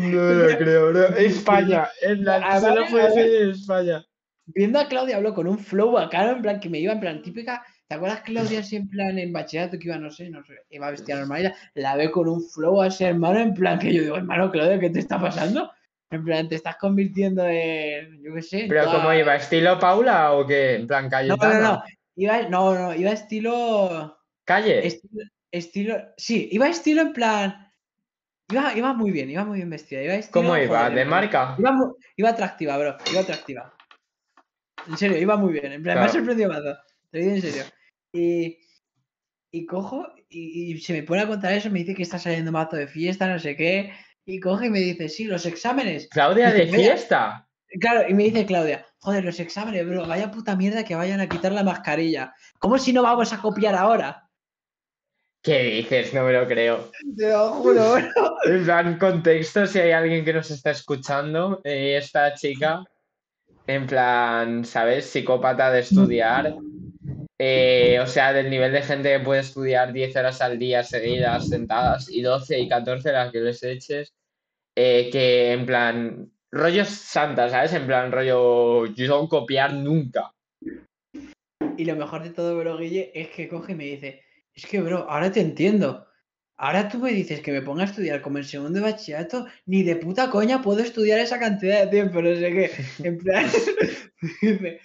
No lo creo, bro. España. En plan, A solo puede a ser en España. Viendo a Claudia habló con un flow bacano, en plan, que me iba en plan típica. ¿Te acuerdas Claudia así en plan en bachillerato que iba, no sé, no sé, iba vestida normal? la- La ve con un flow así, hermano, en plan que yo digo, hermano, Claudia, ¿qué te está pasando? En plan, te estás convirtiendo en, yo qué sé. ¿Pero toda- cómo iba? ¿Estilo Paula o qué? En plan, No, Cayetana. no, no. Iba, no, no, iba estilo. ¿Calle? Estilo, estilo, sí, iba estilo en plan. Iba, iba muy bien, iba muy bien vestida. Iba estilo, ¿Cómo iba? joder, ¿De marca? Iba, iba atractiva, bro. Iba atractiva. En serio, iba muy bien. En plan, me ha sorprendido mazo. Te lo digo en serio. Y, y cojo y, y se me pone a contar eso. Me dice que está saliendo mazo de fiesta, no sé qué. Y coge y me dice, sí, los exámenes. ¿Claudia de fiesta? Claro, y me dice Claudia, joder, los exámenes, bro, vaya puta mierda que vayan a quitar la mascarilla. ¿Cómo si no vamos a copiar ahora? ¿Qué dices? No me lo creo. Te lo juro, bro. <laughs> En plan, contexto, si hay alguien que nos está escuchando, eh, esta chica, en plan, ¿sabes? Psicópata de estudiar. eh, o sea, del nivel de gente que puede estudiar 10 horas al día seguidas, sentadas, y 12 y 14 las que les eches. eh, que en plan, rollo santa, ¿sabes? En plan, rollo, yo no copiar nunca. Y lo mejor de todo, bro, Guille, es que coge y me dice, es que, bro, ahora te entiendo. Ahora tú me dices que me ponga a estudiar como en segundo de bachillerato, ni de puta coña puedo estudiar esa cantidad de tiempo, no sé qué. En plan, <laughs> dice,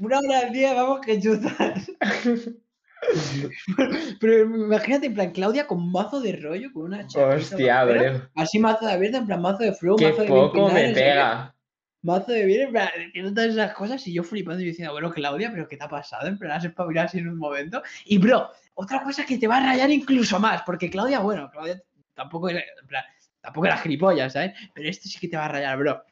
una hora al día, vamos que chutas. <laughs> <laughs> Pero imagínate, en plan, Claudia con mazo de rollo, con una Hostia, bro. Así mazo de abierta, en plan mazo de flow, Qué mazo de poco me pega. Mazo de bien, en plan, diciendo todas esas cosas y yo flipando y diciendo, bueno, Claudia, pero ¿qué te ha pasado? En plan, has espabilado así en un momento. Y, bro, otra cosa que te va a rayar incluso más, porque Claudia, bueno, Claudia tampoco era, en plan, tampoco era gilipollas, ¿sabes? Pero esto sí que te va a rayar, bro.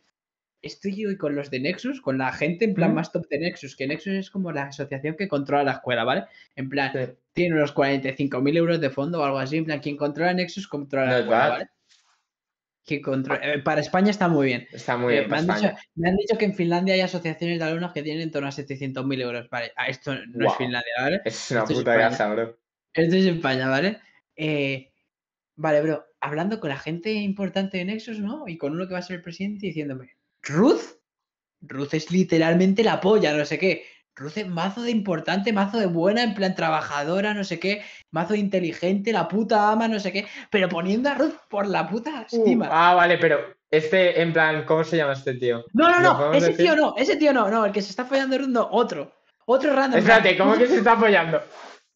Estoy hoy con los de Nexus, con la gente en plan ¿Mm? más top de Nexus, que Nexus es como la asociación que controla la escuela, ¿vale? En plan, Sí. tiene unos 45.000 euros de fondo o algo así, en plan, quien controla Nexus controla la escuela. ¿vale? Que eh, para España está muy bien. Está muy Eh, bien me, han dicho, España. me han dicho que en Finlandia hay asociaciones de alumnos que tienen en torno a 700.000 euros. Vale, ah, esto no es. Finlandia, ¿vale? Es una Esto es puta España. casa, bro. Esto es España, ¿vale? Eh, vale, bro, hablando con la gente importante de Nexus, ¿no? Y con uno que va a ser el presidente diciéndome, Ruth, Ruth es literalmente la polla, no sé qué. Ruth es mazo de importante, mazo de buena, en plan trabajadora, no sé qué, mazo de inteligente, la puta ama, no sé qué, pero poniendo a Ruth por la puta Uh, estima. ah, vale, pero este, en plan, ¿cómo se llama este tío? No, no, ¿Lo no, ese decir? tío no, ese tío no, no, el que se está follando Ruth no, otro. Otro random. Espérate, ¿cómo que se está apoyando?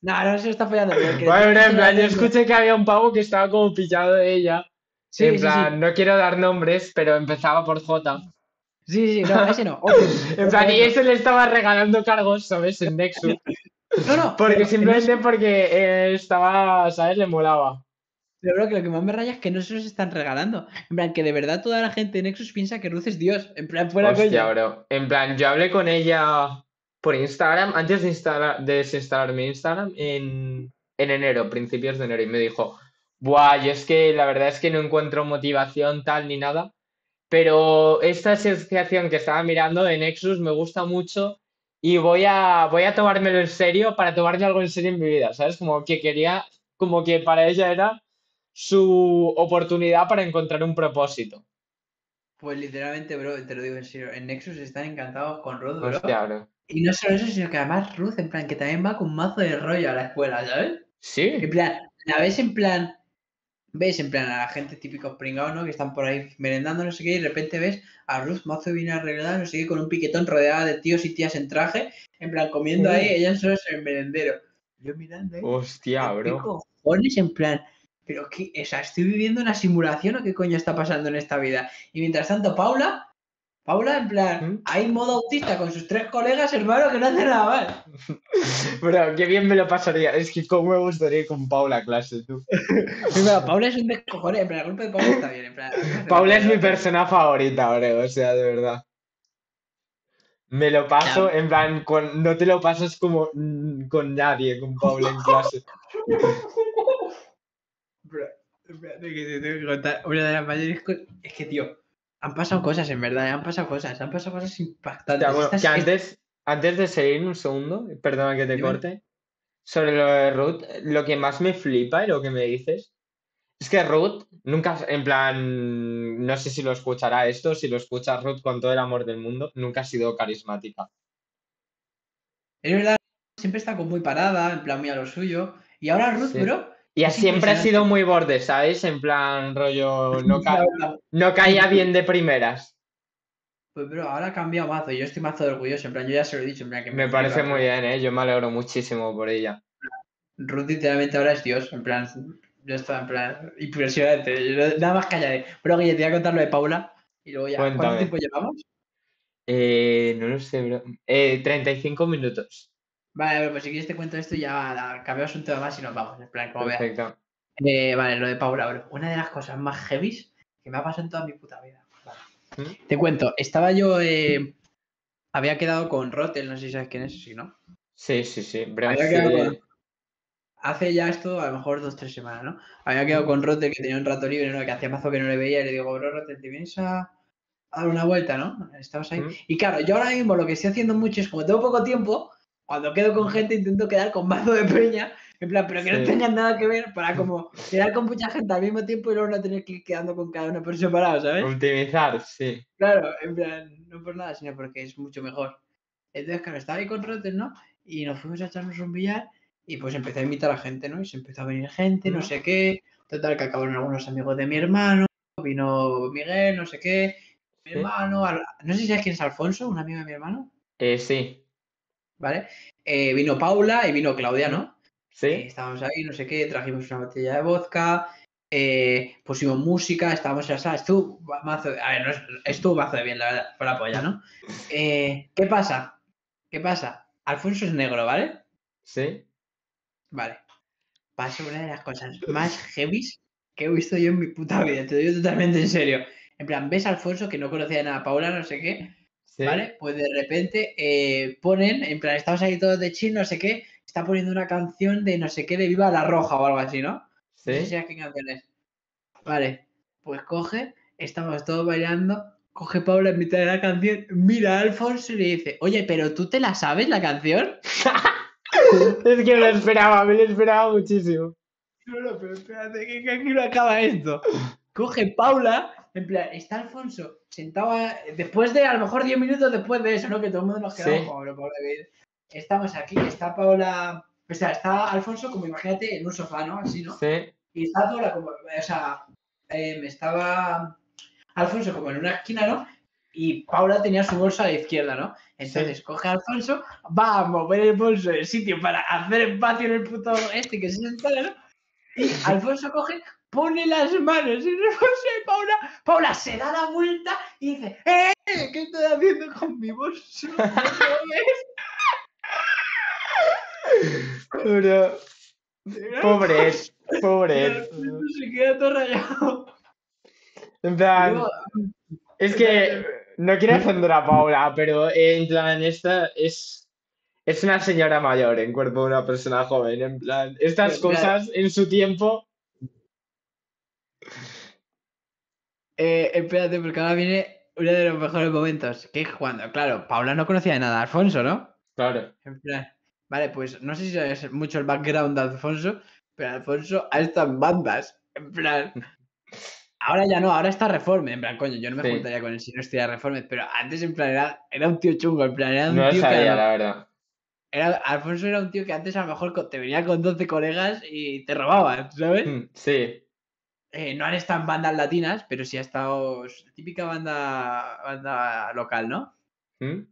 No, no se está follando. Bueno, en plan, yo escuché que había un pavo que estaba como pillado de ella. Sí, en sí, plan, sí. no quiero dar nombres, pero empezaba por J. Sí, sí, no, ese no. otro, <laughs> En plan, y ese le estaba regalando cargos, ¿sabes? En Nexus. <laughs> No, no, Porque simplemente porque eh, estaba, ¿sabes? Le molaba. Pero bro, que lo que más me raya es que no se los están regalando. En plan, que de verdad toda la gente de Nexus piensa que Ruth es Dios. En plan, fuera Hostia, bro. En plan, yo hablé con ella por Instagram, antes de, instalar, de desinstalar mi Instagram, en, en enero, principios de enero, y me dijo, buah, yo es que la verdad es que no encuentro motivación tal ni nada, pero esta asociación que estaba mirando de Nexus me gusta mucho y voy a, voy a tomármelo en serio para tomarme algo en serio en mi vida, ¿sabes? Como que quería, como que para ella era su oportunidad para encontrar un propósito. Pues literalmente, bro, te lo digo en serio. En Nexus están encantados con Ruth, bro. Hostia, bro. Y no solo eso, sino que además Ruth, en plan, que también va con mazo de rollo a la escuela, ¿sabes? En Sí. plan, la ves en plan. Ves en plan a la gente típico pringao, ¿no? Que están por ahí merendando, no sé qué, y de repente ves a Ruth mazo bien arreglada, no sé qué, con un piquetón rodeada de tíos y tías en traje, en plan comiendo ahí, Uh. ella solo es el merendero. Yo mirando ahí. Hostia, ¿Qué bro. cojones? En plan, pero qué, o sea, estoy viviendo una simulación o qué coño está pasando en esta vida. Y mientras tanto, Paula, Paula, en plan, ¿Mm? hay modo autista con sus tres colegas, hermano, que no hace nada mal. <laughs> Bro, qué bien me lo pasaría. Es que cómo me gustaría ir con Paula a clase, tú. <laughs> Primero, Paula es un descojone, en plan, el grupo de Paula está bien, en plan. Paula es mi persona favorita, bro, o sea, de verdad. Me lo paso, en plan, con, no te lo pasas como mm, con nadie, con Paula en clase. <laughs> Bro, espérate que te tengo que contar una de las mayores cosas. Es que, tío, han pasado cosas, en verdad, han pasado cosas, han pasado cosas impactantes. sea, bueno, Estas- que antes, antes de seguir un segundo, perdona que te Dime. corte, sobre lo de Ruth, lo que más me flipa y lo que me dices, es que Ruth nunca, en plan, no sé si lo escuchará esto, si lo escucha Ruth con todo el amor del mundo, nunca ha sido carismática. Es verdad, siempre está como muy parada, en plan, muy a lo suyo. Y ahora Ruth, Sí. bro. Y Es siempre ha sido muy borde, ¿sabes? En plan, rollo, no, <laughs> ca- caía bien de primeras. Pues, bro, ahora ha cambiado mazo. y Yo estoy mazo orgulloso, en plan, yo ya se lo he dicho, en plan, que Me flipa, parece muy bien, ¿eh? Yo me alegro muchísimo por ella. Ruth literalmente ahora es Dios, en plan, yo estaba en plan impresionante. nada más callaré. Pero Guille, te voy a contar lo de Paula y luego ya. ¿Cuánto tiempo llevamos? Eh, no lo sé, bro. Eh, 35 minutos. Vale, bro, pues si quieres te cuento esto y ya cambiamos un tema más y nos vamos. En plan, como. Perfecto. Eh, vale, lo de Paula, bro. Una de las cosas más heavies que me ha pasado en toda mi puta vida. Vale. ¿Mm? Te cuento, estaba yo. eh, había quedado con Rotel, no sé si sabes quién es, si no. Sí, sí, sí. Con- Hace ya esto, a lo mejor dos, tres semanas, ¿no? Había quedado con Rotel que tenía un rato libre, ¿no? Que hacía mazo que no le veía y le digo, bro, Rotel, ¿te vienes a, a dar una vuelta, no? Estabas ahí. ¿Mm? Y claro, yo ahora mismo lo que estoy haciendo mucho es, como tengo poco tiempo, cuando quedo con gente intento quedar con mazo de peña, en plan, pero que no tengan nada que ver, para <laughs> como quedar con mucha gente al mismo tiempo y luego no tener que ir quedando con cada uno por separado, ¿sabes? Optimizar, sí. Claro, en plan, no por nada, sino porque es mucho mejor. Entonces, claro, estaba ahí con Rotten, ¿no? Y nos fuimos a echarnos un billar y pues empecé a invitar a gente, ¿no? Y se empezó a venir gente, no ¿No? sé qué. Total, que acabaron algunos amigos de mi hermano, vino Miguel, no sé qué. Mi Sí. hermano, no sé si sabes quién es Alfonso, un amigo de mi hermano, Eh, sí. ¿Vale? Eh, vino Paula y vino Claudia, ¿no? Eh, Sí. estábamos ahí, no sé qué, trajimos una botella de vodka, eh, pusimos música, estábamos en la sala, estuvo mazo, a ver, no es- estuvo mazo de bien, la verdad, fue la polla, ¿no? Eh, ¿Qué pasa? ¿Qué pasa? Alfonso es negro, ¿vale? Sí. Vale. Pasa una de las cosas más heavies que he visto yo en mi puta vida, te lo digo totalmente en serio. En plan, ves a Alfonso que no conocía nada a Paula, no sé qué, Sí. ¿vale? Pues de repente eh, ponen, en plan, estamos ahí todos de chill, no sé qué, está poniendo una canción de no sé qué, de Viva la Roja o algo así, ¿no? No sé si Sí. sabes qué canción es. Vale, pues coge, estamos todos bailando, coge Paula en mitad de la canción, mira a Alfonso y le dice, oye, pero tú te la sabes la canción? <laughs> Es que me lo esperaba, me lo esperaba muchísimo. No, no, pero espérate, que aquí no acaba esto. Coge Paula, en plan, está Alfonso sentado, a- después de, a lo mejor 10 minutos después de eso, ¿no? Que todo el mundo nos quedamos Sí. como, "Pero, Paula, que- Estamos aquí, está Paula, o sea, está Alfonso como imagínate en un sofá, ¿no? Así, ¿no? Sí. Y está Paula como, o sea, eh, estaba Alfonso como en una esquina, ¿no? Y Paula tenía su bolsa a la izquierda, ¿no? Entonces coge a Alfonso, va a mover el bolso del sitio para hacer espacio en el puto este que se sentara, ¿no? Y Alfonso coge, pone las manos en el bolso de Paula, Paula se da la vuelta y dice, ¡eh! ¿Qué estoy haciendo con mi bolso? ¿No lo ves?". Bro, pobre, Y pobre. Se queda todo rayado. En plan, es que no quiero ofender a Paula, pero en plan, esta es, es una señora mayor en cuerpo de una persona joven. En plan, estas Pero, cosas en su tiempo. Eh, espérate, porque ahora viene uno de los mejores momentos. Que es cuando, claro, Paula no conocía de nada a Alfonso, ¿no? Claro. En plan, vale, pues no sé si sabes mucho el background de Alfonso, pero Alfonso ha estado en bandas. En plan, ahora ya no, ahora está Reforme. En plan, coño, yo no me Sí. juntaría con él si no estuviera Reforme, pero antes, en plan, era, era un tío chungo. En plan, era un No tío que. sabía, lo- la verdad. era, Alfonso era un tío que antes a lo mejor te venía con 12 colegas y te robaban, ¿sabes? Mm, Sí, Eh, no han estado en bandas latinas, pero sí ha estado típica banda, banda local, ¿no? ¿Mm?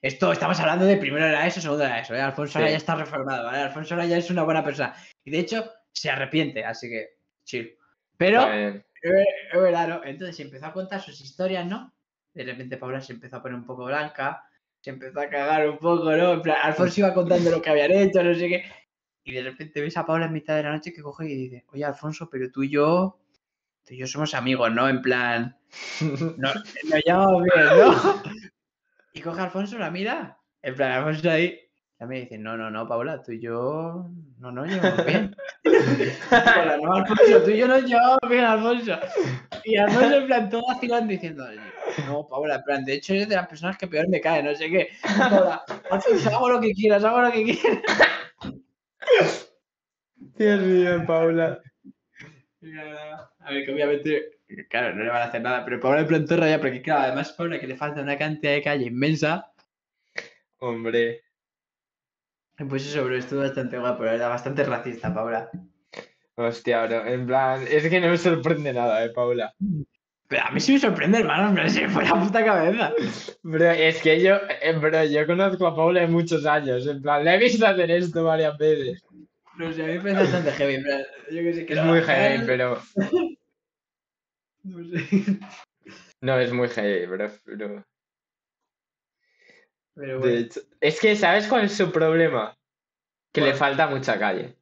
Esto estamos hablando de primero era eso, segundo era eso. ¿eh? Alfonso Sí. ya está reformado, ¿vale? Alfonso ya es una buena persona. Y de hecho, se arrepiente, así que chill. Pero, eh, es verdad, ¿no? Entonces empezó a contar sus historias, ¿no? de repente Paula se empezó a poner un poco blanca, se empezó a cagar un poco, ¿no? En plan, Alfonso iba contando lo que habían hecho, no sé qué. Y de repente ves a Paula en mitad de la noche que coge y dice, oye Alfonso, pero tú y yo, tú y yo somos amigos, ¿no? En plan, no, <laughs> <laughs> nos llamamos bien, ¿no? <laughs> Y coge a Alfonso, la mira, en plan, Alfonso ahí, la mira y dice, no, no, no, Paula, tú y yo no nos llevamos bien. Paula, no, Alfonso, tú y yo nos llevamos bien, Alfonso. Y Alfonso en plan todo vacilando diciendo, no, Paula, en plan, de hecho eres de las personas que peor me cae, no sé qué. Paula, Alfonso, hago lo que quieras, hago lo que quieras. Dios mío, Paula. A ver, que obviamente, claro, no le van a hacer nada, pero Paula en plan raya, porque claro, además Paula que le falta una cantidad de calle inmensa. Hombre. Pues eso, bro, estuvo bastante guapo, verdad, bastante racista, Paula. Hostia, bro. En plan, es que no me sorprende nada, eh, Paula. Pero a mí sí me sorprende, hermano, se me fue la puta cabeza. Bro, es que yo, eh, bro, yo conozco a Paula de muchos años. En plan, le he visto hacer esto varias veces. No sé, a mí me parece bastante heavy, en plan, yo que sé que Es muy heavy, pero. <laughs> No sé. <laughs> No, es muy heavy, bro. Pero De bueno, hecho, es que, ¿sabes cuál es su problema? Que le falta mucha calle.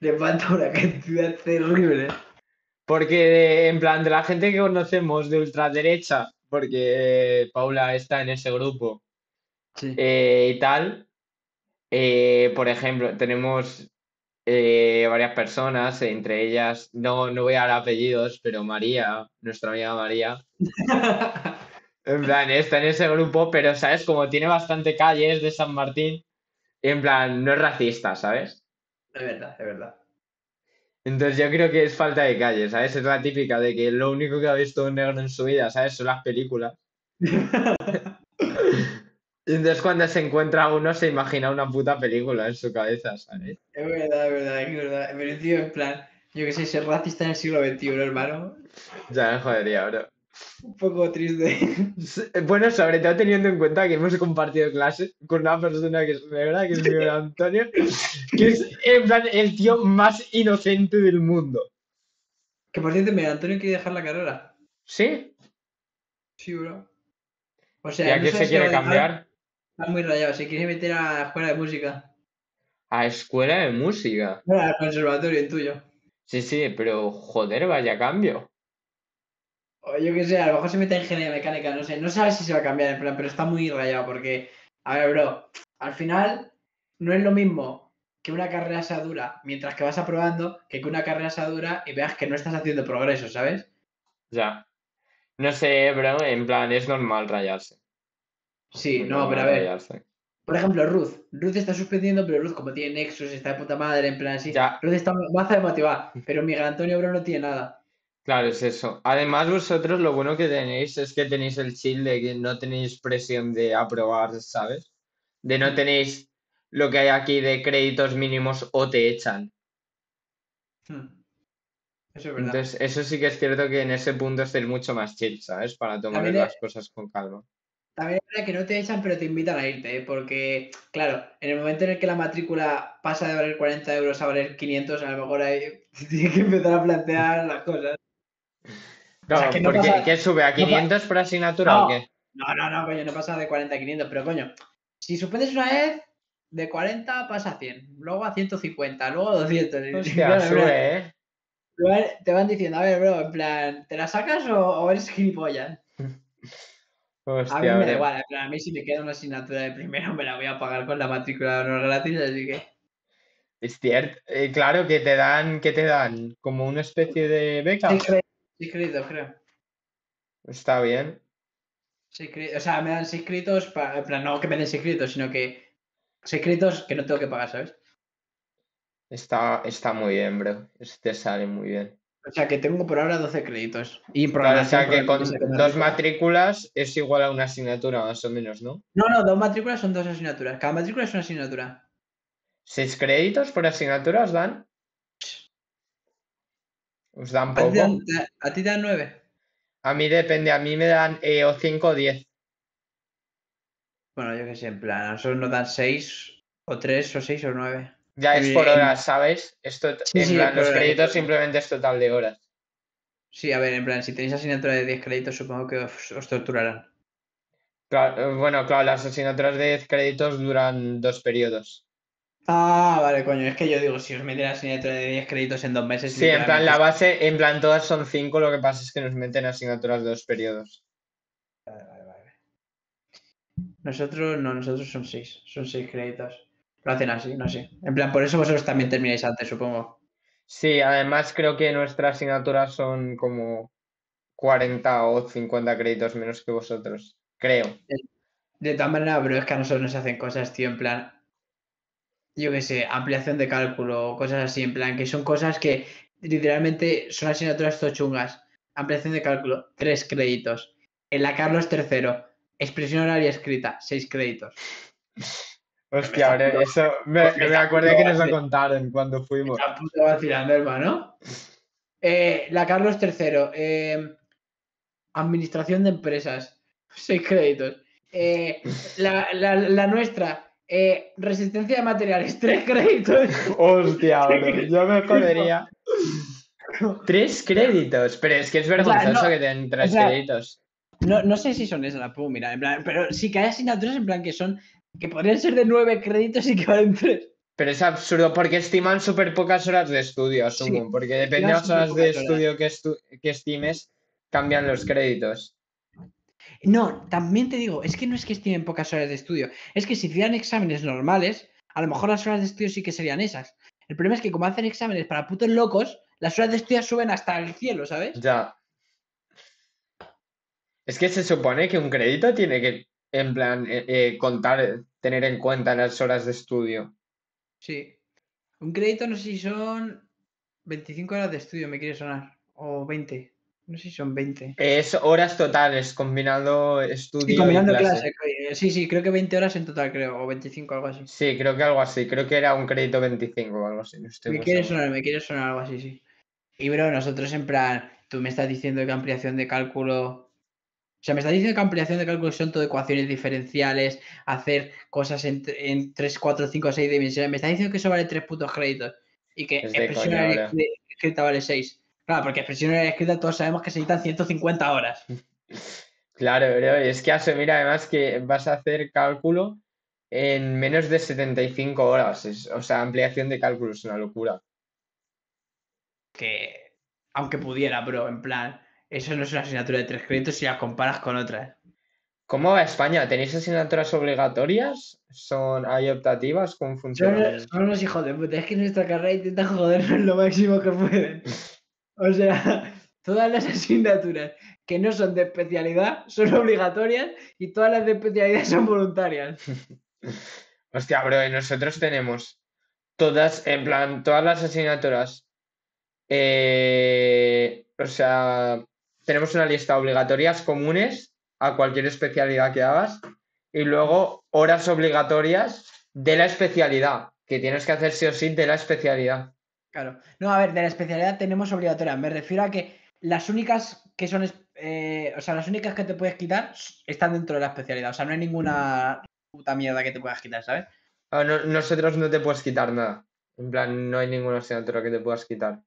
le falta una cantidad terrible. Porque, en plan, de la gente que conocemos de ultraderecha, porque eh, Paula está en ese grupo Sí. eh, y tal, eh, por ejemplo, tenemos eh, varias personas, entre ellas, no, no voy a dar apellidos, pero María, nuestra amiga María, en plan, está en ese grupo, pero, ¿sabes? Como tiene bastante calles de San Martín, en plan, no es racista, ¿sabes? Es verdad, es verdad. Entonces yo creo que es falta de calle, ¿sabes? Es la típica de que lo único que ha visto un negro en su vida, ¿sabes? Son las películas. <laughs> Y entonces cuando se encuentra uno se imagina una puta película en su cabeza, ¿sabes? Es verdad, es verdad, es verdad. Pero tío, en plan, yo que sé, ser racista en el siglo XXI, hermano. Ya me jodería, bro. Un poco triste. Bueno, sobre todo teniendo en cuenta que hemos compartido clase con una persona que es negra, que es Miguel <laughs> Antonio, que es en plan el tío más inocente del mundo. Que por cierto, Miguel Antonio quiere dejar la carrera. ¿Sí? Sí, bro. O ¿Y sea, a no qué se quiere cambiar? Está muy rayado. Se quiere meter a la escuela de música. A escuela de música. Bueno, al conservatorio, el tuyo. Sí, sí, pero joder, vaya cambio. O yo qué sé, a lo mejor se mete en ingeniería mecánica, no sé. No sabes si se va a cambiar en plan, pero está muy rayado porque, a ver, bro, al final no es lo mismo que una carrera sea dura mientras que vas aprobando que que una carrera sea dura y veas que no estás haciendo progreso, ¿sabes? Ya. No sé, bro, en plan, es normal rayarse. Sí, no, pero a ver, por ejemplo, Ruth. Ruth está suspendiendo, pero Ruth, como tiene Nexus, está de puta madre, en plan así. Ya. Ruth está maza de motivada, pero Miguel Antonio, bro, no tiene nada. Claro, es eso. Además, vosotros lo bueno que tenéis es que tenéis el chill de que no tenéis presión de aprobar, ¿sabes? De no tenéis lo que hay aquí de créditos mínimos o te echan. Hmm. Eso es verdad. Entonces, eso sí que es cierto que en ese punto estáis mucho más chill, ¿sabes? Para tomar las cosas con calma. También es verdad que no te echan, pero te invitan a irte, ¿eh? porque, claro, en el momento en el que la matrícula pasa de valer 40 euros a valer 500, a lo mejor ahí <laughs> tienes que empezar a plantear las cosas. Claro, que no porque pasa- ¿qué sube? ¿A pa- 500 por asignatura No. o qué? No, no, no, coño, no pasa de 40 a 500, pero coño, si suspendes una vez, de 40 pasa a 100, luego a 150, luego a 200. y- Hostia, claro, en plan, sube, ¿eh? te van- Te van diciendo, a ver, bro, en plan, ¿te la sacas o, o eres gilipollas? <laughs> A mí me da igual, plan, a mí si me queda una asignatura de primero me la voy a pagar con la matrícula no gratis, así que... Es cierto. Eh, claro que te dan, que te dan como una especie de beca. Seis créditos, creo. Está bien. Cre- O sea, me dan seis créditos, para, en plan, no que me den seis créditos, sino que seis créditos que no tengo que pagar, ¿sabes? Está, está muy bien, bro. Te sale muy bien. O sea, que tengo por ahora 12 créditos. Y en Claro, o sea que con dos matrícula. matrículas es igual a una asignatura, más o menos, ¿no? No, no, dos matrículas son dos asignaturas. Cada matrícula es una asignatura. ¿Seis créditos por asignatura os dan? Os dan ¿A ti, poco. dan, a ti dan nueve? A mí depende, a mí me dan eh, o 5 o 10. Bueno, yo qué sé, en plan, a nosotros nos dan seis, o tres, o seis, o nueve. Ya es por horas, ¿sabes? Esto, Sí, en sí, plan, los horas, créditos simplemente es total de horas. Sí, a ver, en plan, si tenéis asignatura de 10 créditos, supongo que os, os torturarán. Claro, bueno, claro, las asignaturas de 10 créditos duran dos periodos. Ah, vale, coño. Es que yo digo, si os meten asignatura de 10 créditos en dos meses. Sí, en plan, la base, en plan, todas son 5, lo que pasa es que nos meten asignaturas de dos periodos. Vale, vale, vale. Nosotros no, nosotros son 6. Son 6 créditos. Lo hacen así, no sé. En plan, por eso vosotros también termináis antes, supongo. Sí, además creo que nuestras asignaturas son como 40 o 50 créditos menos que vosotros. Creo. De todas maneras, bro, es que a nosotros nos hacen cosas, tío, en plan. Yo qué sé, ampliación de cálculo, cosas así, en plan, que son cosas que literalmente son asignaturas tochungas. Ampliación de cálculo, 3 créditos. En la Carlos III, expresión oral y escrita, 6 créditos. <laughs> Hostia, ahora puto- eso me, me me acuerdo puto que nos lo contaron cuando fuimos. Está puto vacilando, hermano. Eh, la Carlos III, eh, administración de empresas, <laughs> 6 créditos. Eh, la, la- la nuestra, eh, resistencia de materiales, <laughs> 3 créditos. Hostia, bro, yo me jodería. Tres créditos, pero es que es vergonzoso no, que den tres o sea, créditos. No, no sé si son esas, las puedo mirar, en plan, pero sí que hay asignaturas en plan que son, que podrían ser de 9 créditos y que valen 3. Pero es absurdo porque estiman súper pocas horas de estudio, asumo. Sí, porque depende de las horas de horas. estudio que, estu- que estimes, cambian los créditos. No, también te digo, es que no es que estimen pocas horas de estudio, es que si hicieran exámenes normales, a lo mejor las horas de estudio sí que serían esas. El problema es que como hacen exámenes para putos locos, las horas de estudio suben hasta el cielo, ¿sabes? Ya. Es que se supone que un crédito tiene que, en plan, eh, eh, contar, tener en cuenta las horas de estudio. Sí. Un crédito no sé si son 25 horas de estudio, me quiere sonar, o 20. No sé si son 20. Es horas totales, combinando Sí, estudio y combinando clase. clase. eh, Sí, sí, creo que 20 horas en total, creo, o 25, algo así. Sí, creo que algo así. Creo que era un crédito 25 o algo así. No estoy Me quiere seguro. sonar, me quiere sonar algo así, sí. Y bro, nosotros en plan, tú me estás diciendo que ampliación de cálculo. O sea, me estás diciendo que ampliación de cálculo son todo ecuaciones diferenciales, hacer cosas en, en 3, 4, 5, 6 dimensiones. Me estás diciendo que eso vale 3 putos créditos. Y que Es expresión escri- escrita vale 6. Claro, porque expresión y escrita todos sabemos que se necesitan 150 horas. Claro, bro, es que asumir además que vas a hacer cálculo en menos de 75 horas. Es- o sea, ampliación de cálculo es una locura. Que, aunque pudiera, bro, en plan, eso no es una asignatura de 3 créditos si la comparas con otras. ¿Cómo va España? ¿Tenéis asignaturas obligatorias? ¿Son, hay optativas? ¿Cómo Son, funciona? son unos hijos de puta. Es que nuestra carrera intenta jodernos lo máximo que pueden. O sea, <laughs> todas las asignaturas que no son de especialidad son obligatorias y todas las de especialidad son voluntarias. <laughs> Hostia, bro, y nosotros tenemos todas, en plan, todas las asignaturas. eh, o sea, tenemos una lista de obligatorias comunes a cualquier especialidad que hagas y luego horas obligatorias de la especialidad, que tienes que hacer sí o sí de la especialidad. Claro. No, a ver, de la especialidad tenemos obligatorias. Me refiero a que las únicas que son, eh, o sea, las únicas que te puedes quitar están dentro de la especialidad. O sea, no hay ninguna puta mierda que te puedas quitar, ¿sabes? Ah, no- nosotros no te puedes quitar nada. En plan, no hay ninguna asignatura que te puedas quitar.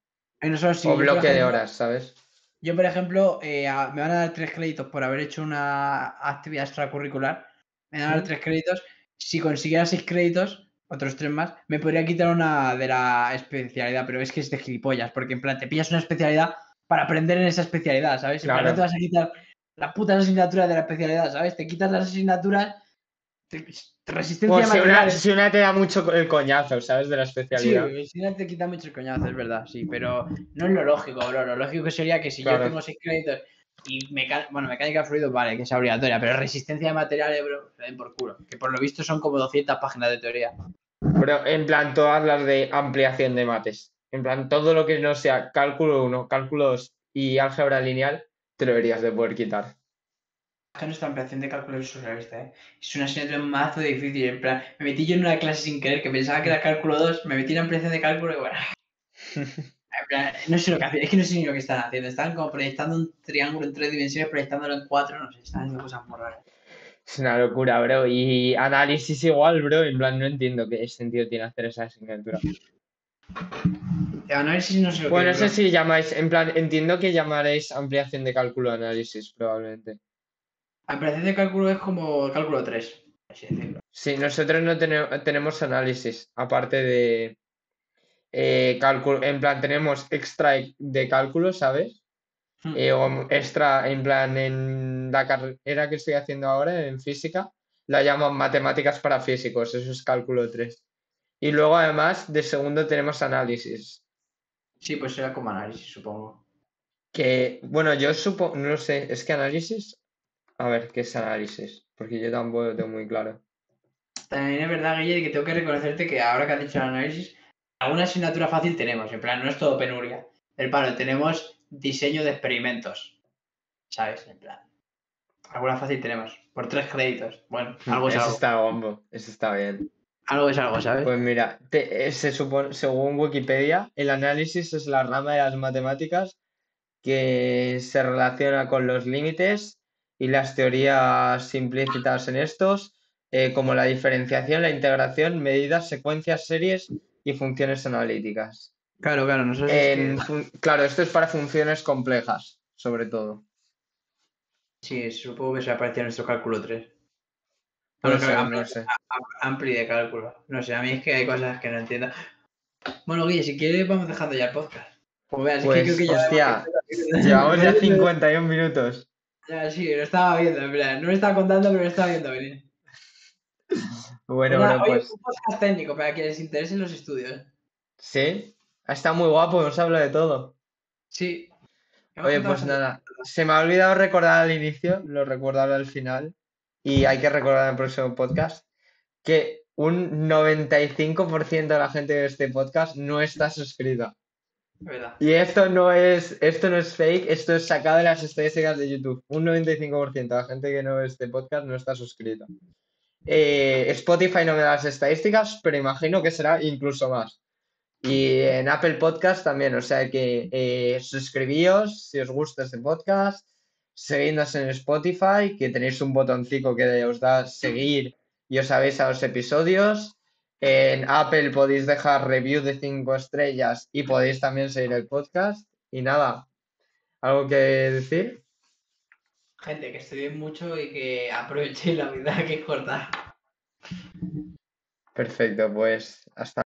Y nosotros sí. o bloque de horas, ¿sabes? Yo, por ejemplo, eh, a- me van a dar tres créditos por haber hecho una actividad extracurricular. Me van a dar ¿Mm? tres créditos. Si consiguiera seis créditos, otros tres más, me podría quitar una de la especialidad, pero es que es de gilipollas, porque en plan te pillas una especialidad para aprender en esa especialidad, ¿sabes? En plan, Claro. no te vas a quitar las putas asignaturas de la especialidad, ¿sabes? Te quitas las asignaturas. Te- resistencia Pues a si una, una te da mucho el coñazo, ¿sabes? De la Sí, especialidad. si no te quita mucho el coñazo, es verdad, sí, pero no es lo lógico, bro. Lo lógico sería que si Claro. yo tengo seis créditos y meca- bueno, mecánica de fluidos, vale, que sea obligatoria, pero resistencia de materiales, bro, se den por culo. Que por lo visto son como 200 páginas de teoría. Pero en plan, todas las de ampliación de mates. En plan, todo lo que no sea cálculo 1, cálculo 2 y álgebra lineal, te lo deberías de poder quitar. Que nuestra ampliación de cálculo es ¿eh? Es una asignatura mazo difícil. En plan, me metí yo en una clase sin querer que pensaba que era cálculo 2, me metí en ampliación de cálculo y bueno. <laughs> En plan, no sé lo que hacían, es que no sé ni lo que están haciendo. Estaban como proyectando un triángulo en tres dimensiones, proyectándolo en cuatro, no sé, están haciendo cosas muy raras. Es una locura, bro. Y análisis igual, bro. En plan, no entiendo qué sentido tiene hacer esa asignatura. Análisis no sé lo Bueno, que no sé si llamáis, en plan, entiendo que llamaréis ampliación de cálculo análisis, probablemente. Operación de cálculo es como el cálculo 3, así decirlo. Sí, nosotros no tene- tenemos análisis, aparte de eh, cálculo, en plan tenemos extra de cálculo, ¿sabes? Hmm. Eh, o extra, en plan, en la carrera que estoy haciendo ahora, en física, la llaman matemáticas para físicos, eso es cálculo 3. Y luego además de segundo tenemos análisis, Sí, pues será como análisis, supongo. que, bueno, yo supongo, no sé, es que análisis, a ver, ¿qué es análisis? Porque yo tampoco lo tengo muy claro. También es verdad, Guille, que tengo que reconocerte que ahora que has dicho el análisis, alguna asignatura fácil tenemos, en plan, no es todo penuria. El palo, tenemos diseño de experimentos, ¿sabes? En plan, alguna fácil tenemos, por tres créditos. Bueno, algo es Eso algo. está bombo, eso está bien. Algo es algo, ¿sabes? Pues mira, te- eh, se supone, según Wikipedia, el análisis es la rama de las matemáticas que se relaciona con los límites y las teorías implícitas en estos, eh, como la diferenciación, la integración, medidas, secuencias, series y funciones analíticas. Claro, claro, nosotros es En que- fun- claro, esto es para funciones complejas, sobre todo. Sí, supongo que se apareció en nuestro cálculo 3. No sé, no sé. Ampli de cálculo. No sé, a mí es que hay cosas que no entiendo. Bueno, Guille, si quieres vamos dejando ya el podcast. Pues veas, es que Pues, creo que ya... hostia, Llevamos ya 51 minutos. Ya, sí, lo estaba viendo, en plan. No lo estaba contando, pero lo estaba viendo venir. Bueno, Nada, bueno, pues un podcast técnico para que les interesen los estudios. sí, está muy guapo, nos habla de todo. Sí. Oye, pues nada, se me ha olvidado recordar al inicio, lo recuerdo ahora al final, y hay que recordar en el próximo podcast, que un 95% de la gente de este podcast no está suscrita. Y esto no es, esto no es fake, esto es sacado de las estadísticas de YouTube. Un 95% de la gente que no ve este podcast no está suscrita. Eh, Spotify no me da las estadísticas, pero imagino que será incluso más. Y en Apple Podcast también, o sea que eh, suscribíos si os gusta este podcast, seguidnos en Spotify, que tenéis un botoncito que os da seguir y os avisa los episodios. En Apple podéis dejar review de 5 estrellas y podéis también seguir el podcast. Y nada, ¿algo que decir? Gente, que estudien mucho y que aprovechen la vida que es corta. Perfecto, pues hasta